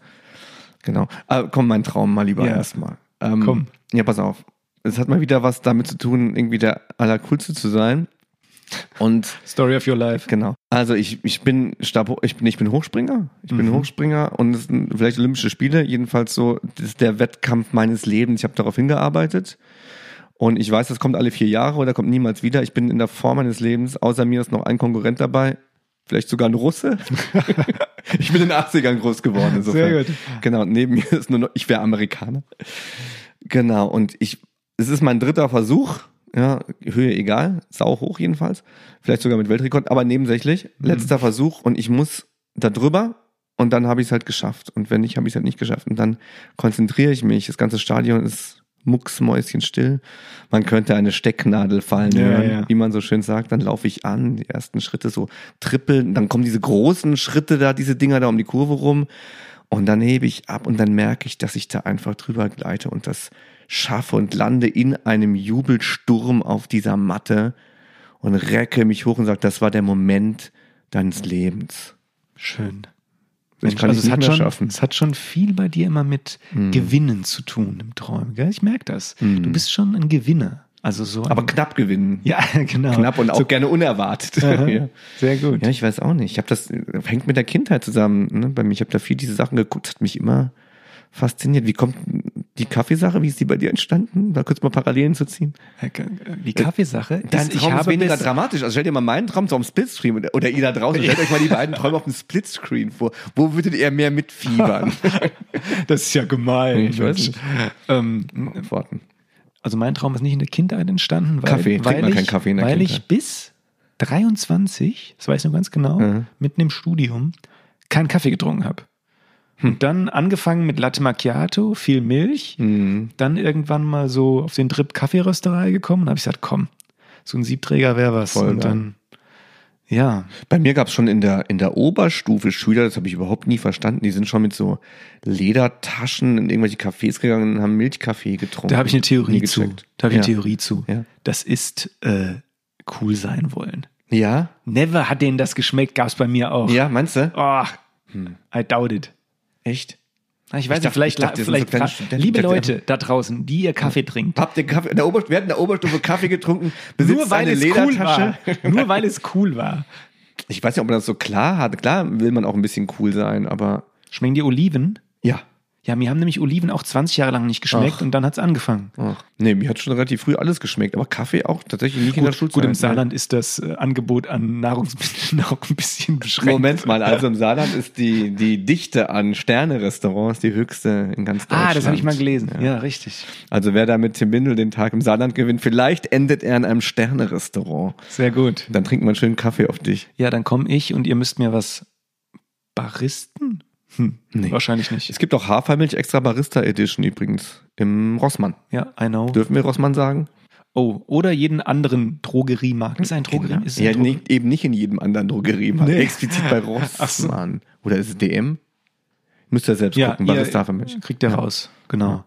Genau. Aber komm, mein Traum mal lieber Ja. erstmal. Ähm, Komm. Ja, pass auf. Es hat mal wieder was damit zu tun, irgendwie der Allercoolste zu sein. Und Story of your life. Genau. Also ich, ich bin Stab, ich bin ich bin Hochspringer. Ich bin Hochspringer und es sind vielleicht Olympische Spiele, jedenfalls so das ist der Wettkampf meines Lebens. Ich habe darauf hingearbeitet und ich weiß, das kommt alle vier Jahre oder kommt niemals wieder. Ich bin in der Form meines Lebens. Außer mir ist noch ein Konkurrent dabei, vielleicht sogar ein Russe. ich bin in den 80ern groß geworden. Insofern. Sehr gut. Genau. Neben mir ist nur noch, ich wäre Amerikaner. Genau. Und ich, es ist mein dritter Versuch. Ja, Höhe egal, sau hoch jedenfalls. Vielleicht sogar mit Weltrekord, aber nebensächlich. Letzter Versuch und ich muss da drüber und dann habe ich es halt geschafft. Und wenn nicht, habe ich es halt nicht geschafft. Und dann konzentriere ich mich. Das ganze Stadion ist mucksmäuschenstill. Man könnte eine Stecknadel fallen Ja, hören, ja. wie man so schön sagt. Dann laufe ich an, die ersten Schritte so trippeln. Dann kommen diese großen Schritte da, diese Dinger da um die Kurve rum. Und dann hebe ich ab und dann merke ich, dass ich da einfach drüber gleite und das schaffe und lande in einem Jubelsturm auf dieser Matte und recke mich hoch und sage, das war der Moment deines Lebens. Schön. Ich kann also es hat schon, schaffen. Es hat schon viel bei dir immer mit Gewinnen zu tun im Träumen. Gell? Ich merke das. Du bist schon ein Gewinner. Also so. Aber knapp gewinnen. ja, genau. Knapp und auch So, gerne unerwartet. Ja. Sehr gut. ja, ich weiß auch nicht. Ich habe das hängt mit der Kindheit zusammen. Ne? Bei mir, ich habe da viel diese Sachen geguckt, das hat mich immer fasziniert. Wie kommt die Kaffeesache? Wie ist die bei dir entstanden? Da kurz mal Parallelen zu ziehen. Die Kaffeesache. Dein ist, ich Traum ist habe weniger dramatisch. Also stell dir mal meinen Traum so am Splitscreen oder, oder ihr da draußen, stellt euch mal die beiden Träume auf dem Splitscreen vor. Wo würdet ihr mehr mitfiebern? Das ist ja gemein. Ich weiß nicht. Ähm, Antworten. also mein Traum ist nicht in der Kindheit entstanden, weil, Kaffee. Weil, man ich, keinen Kaffee in der weil ich Kindheit? bis 23, das weiß ich noch ganz genau, Mhm. mitten im Studium, keinen Kaffee getrunken habe. Hm. Und dann angefangen mit Latte Macchiato, viel Milch, Mhm. dann irgendwann mal so auf den Trip Kaffeerösterei gekommen und habe ich gesagt, komm, so ein Siebträger wäre was. Voll und dann, ja, Bei mir gab es schon in der, in der Oberstufe Schüler, das habe ich überhaupt nie verstanden, die sind schon mit so Ledertaschen in irgendwelche Cafés gegangen und haben Milchkaffee getrunken. da habe ich eine Theorie zu. Da habe ich eine ja. Theorie zu. Ja. Das ist äh, cool sein wollen. Ja? Never hat denen das geschmeckt, gab es bei mir auch. Ja, meinst du? Oh, I doubt it. Echt? Ich weiß dachte- nicht, vielleicht, ich dachte, das sind vielleicht so liebe Ich dachte, Leute da draußen, die ihr Kaffee trinkt, Habt ihr Kaffee, in der Oberstufe, wir hatten in der Oberstufe Kaffee getrunken, besitzt nur weil eine es cool Ledertasche. war, nur weil es cool war. Ich weiß nicht, ob man das so klar hat. Klar will man auch ein bisschen cool sein, aber Schmecken die Oliven? ja. Ja, mir haben nämlich Oliven auch 20 Jahre lang nicht geschmeckt Ach. und dann hat's angefangen. Ach, nee, mir hat schon relativ früh alles geschmeckt, aber Kaffee auch tatsächlich nicht in der Gut, Schulzeit. gut, im Saarland ist das äh, Angebot an Nahrungsmitteln auch ein bisschen beschränkt. Moment mal, also im Saarland ist die, die Dichte an Sterne-Restaurants die höchste in ganz Deutschland. Ah, das habe ich mal gelesen. Ja, richtig. Also wer da mit Tim Bindel den Tag im Saarland gewinnt, vielleicht endet er in einem Sterne-Restaurant. Sehr gut. Dann trinkt man schön Kaffee auf dich. Ja, dann komme ich und ihr müsst mir was baristen? Hm, Nee. wahrscheinlich nicht. Es gibt auch Hafermilch Extra Barista Edition übrigens im Rossmann. Ja, I know. Dürfen wir Rossmann sagen? Oh, oder jeden anderen Drogeriemarkt. Ist ein Drogerie? Ist es ja, ein Drogerie? nicht, eben nicht in jedem anderen Drogeriemarkt. Nee. Explizit bei Ach so. Rossmann. Oder ist es DM? Müsst ihr selbst gucken, ihr- Barista Hafermilch. Kriegt der raus, genau.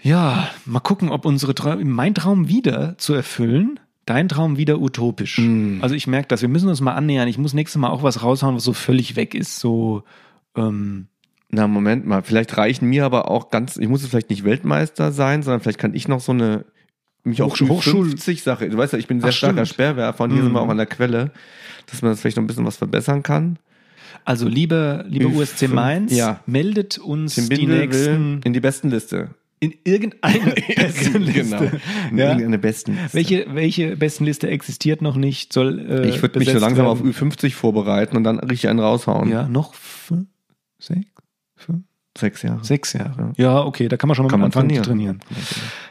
Ja, mal gucken, ob unsere Traum, mein Traum wieder zu erfüllen, dein Traum wieder utopisch. Mm. Also ich merke das, wir müssen uns mal annähern. Ich muss nächstes Mal auch was raushauen, was so völlig weg ist. So, ähm, Na, Moment mal. Vielleicht reichen mir aber auch ganz, ich muss vielleicht nicht Weltmeister sein, sondern vielleicht kann ich noch so eine, mich auch Hochschul- Hochschul- 50 Sache. Du weißt ja, ich bin ein sehr Ach, starker stimmt. Sperrwerfer und hier Mhm. sind wir auch an der Quelle, dass man das vielleicht noch ein bisschen was verbessern kann. also liebe, liebe USC Mainz, ja. meldet uns Tim die Bindel nächsten. in die besten Liste. In irgendeiner Bestenliste. genau. In Ja. irgendeine besten. Welche, welche Bestenliste existiert noch nicht? Soll äh, ich würde mich so langsam auf werden? Ü50 vorbereiten und dann richtig einen raushauen. Ja, noch fünf, sechs, fünf, Sechs Jahre. sechs Jahre. Ja, okay, da kann man schon mal Kann anfangen zu trainieren. trainieren.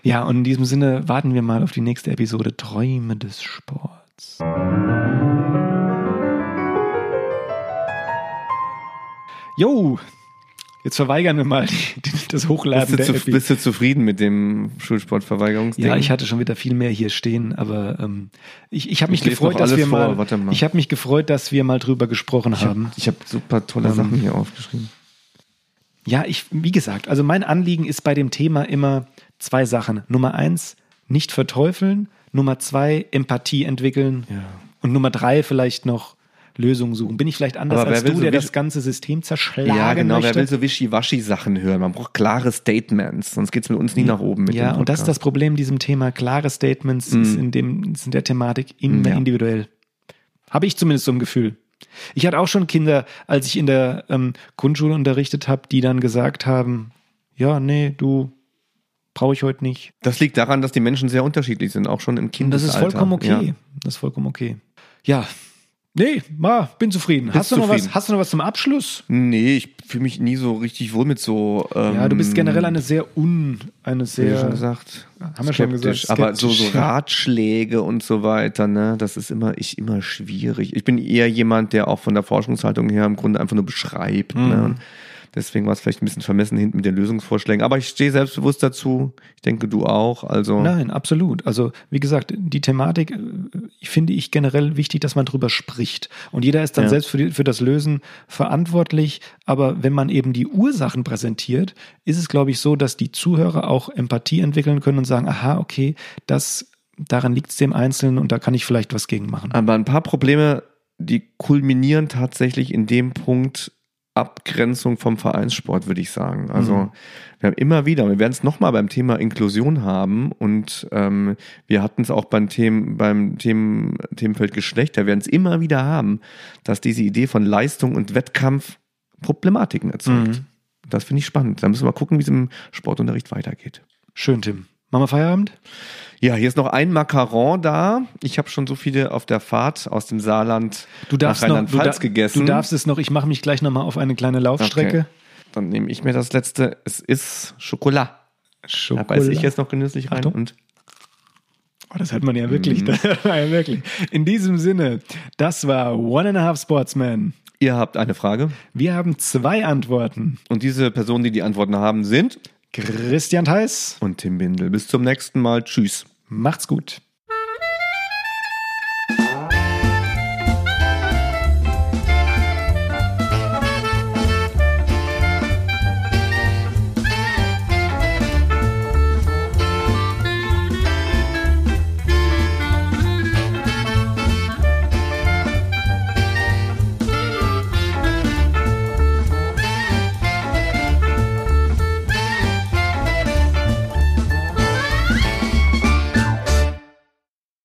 Ja, und in diesem Sinne warten wir mal auf die nächste Episode Träume des Sports. Jo, jetzt verweigern wir mal die, die, das Hochladen Bist du, der zu, bist du zufrieden mit dem Schulsportverweigerungsding? Ja, ich hatte schon wieder viel mehr hier stehen, aber ähm, ich, ich habe mich gefreut, dass wir vor, mal, mal. ich habe mich gefreut, dass wir mal drüber gesprochen Ich haben. habe ich hab super tolle Ähm, Sachen hier aufgeschrieben. Ja, ich, wie gesagt, also mein Anliegen ist bei dem Thema immer zwei Sachen. Nummer eins, nicht verteufeln. Nummer zwei, Empathie entwickeln. Ja. Und Nummer drei, vielleicht noch Lösungen suchen. Bin ich vielleicht anders als du, so der das ganze System zerschlagen Ja, genau. möchte? Wer will so Wischiwaschi-Sachen hören? Man braucht klare Statements, sonst geht's mit uns nie nach oben. Mit ja, und das ist das. Problem diesem Thema. Klare Statements ist in, dem, ist in der Thematik immer. Ja. individuell. Habe ich zumindest so ein Gefühl. Ich hatte auch schon Kinder, als ich in der ähm, Grundschule unterrichtet habe, die dann gesagt haben, ja, nee, du brauche ich heute nicht. Das liegt daran, dass die Menschen sehr unterschiedlich sind, auch schon im Und das Kindesalter. ist vollkommen okay. Ja. Das ist vollkommen okay. Ja. Nee, ma, bin zufrieden. Hast du, noch zufrieden. was, hast du noch was zum Abschluss? Nee, ich fühle mich nie so richtig wohl mit so. Ähm, Ja, du bist generell eine sehr un, eine sehr. schon gesagt, Haben wir schon skeptisch. gesagt, Aber so, so skeptisch. Ratschläge und so weiter, ne, das ist immer, ich, immer schwierig. Ich bin eher jemand, der auch von der Forschungshaltung her im Grunde einfach nur beschreibt. Mhm. Ne? Deswegen war es vielleicht ein bisschen vermessen hinten mit den Lösungsvorschlägen. Aber ich stehe selbstbewusst dazu. Ich denke, du auch. Also Nein, absolut. Also, wie gesagt, die Thematik äh, finde ich generell wichtig, dass man drüber spricht. Und jeder ist dann Ja. selbst für, die, für das Lösen verantwortlich. Aber wenn man eben die Ursachen präsentiert, ist es, glaube ich, so, dass die Zuhörer auch Empathie entwickeln können und sagen, aha, okay, das, daran liegt es dem Einzelnen und da kann ich vielleicht was gegen machen. Aber ein paar Probleme, die kulminieren tatsächlich in dem Punkt Abgrenzung vom Vereinssport, würde ich sagen. Also Mhm. wir haben immer wieder, wir werden es nochmal beim Thema Inklusion haben und ähm, wir hatten es auch beim, Themen, beim Themen, Themenfeld Geschlecht, da werden es immer wieder haben, dass diese Idee von Leistung und Wettkampf Problematiken erzeugt. Mhm. Das finde ich spannend. Da müssen wir mal gucken, wie es im Sportunterricht weitergeht. Schön, Tim. Machen wir Feierabend? Ja, hier ist noch ein Macaron da. Ich habe schon so viele auf der Fahrt aus dem Saarland Du darfst, nach Rheinland-Pfalz gegessen. du darfst es noch, ich mache mich gleich nochmal auf eine kleine Laufstrecke. Okay. Dann nehme ich mir das letzte. Es ist Schokolade. Da beiße ich jetzt noch genüsslich rein. Achtung. Und Oh, das hört man ja wirklich. Man ja wirklich. In diesem Sinne, das war One and a Half Sportsman. ihr habt eine Frage. Wir haben zwei Antworten. Und diese Personen, die die Antworten haben, sind Christian Theis, und Tim Bindel. Bis zum nächsten Mal. Tschüss. macht's gut.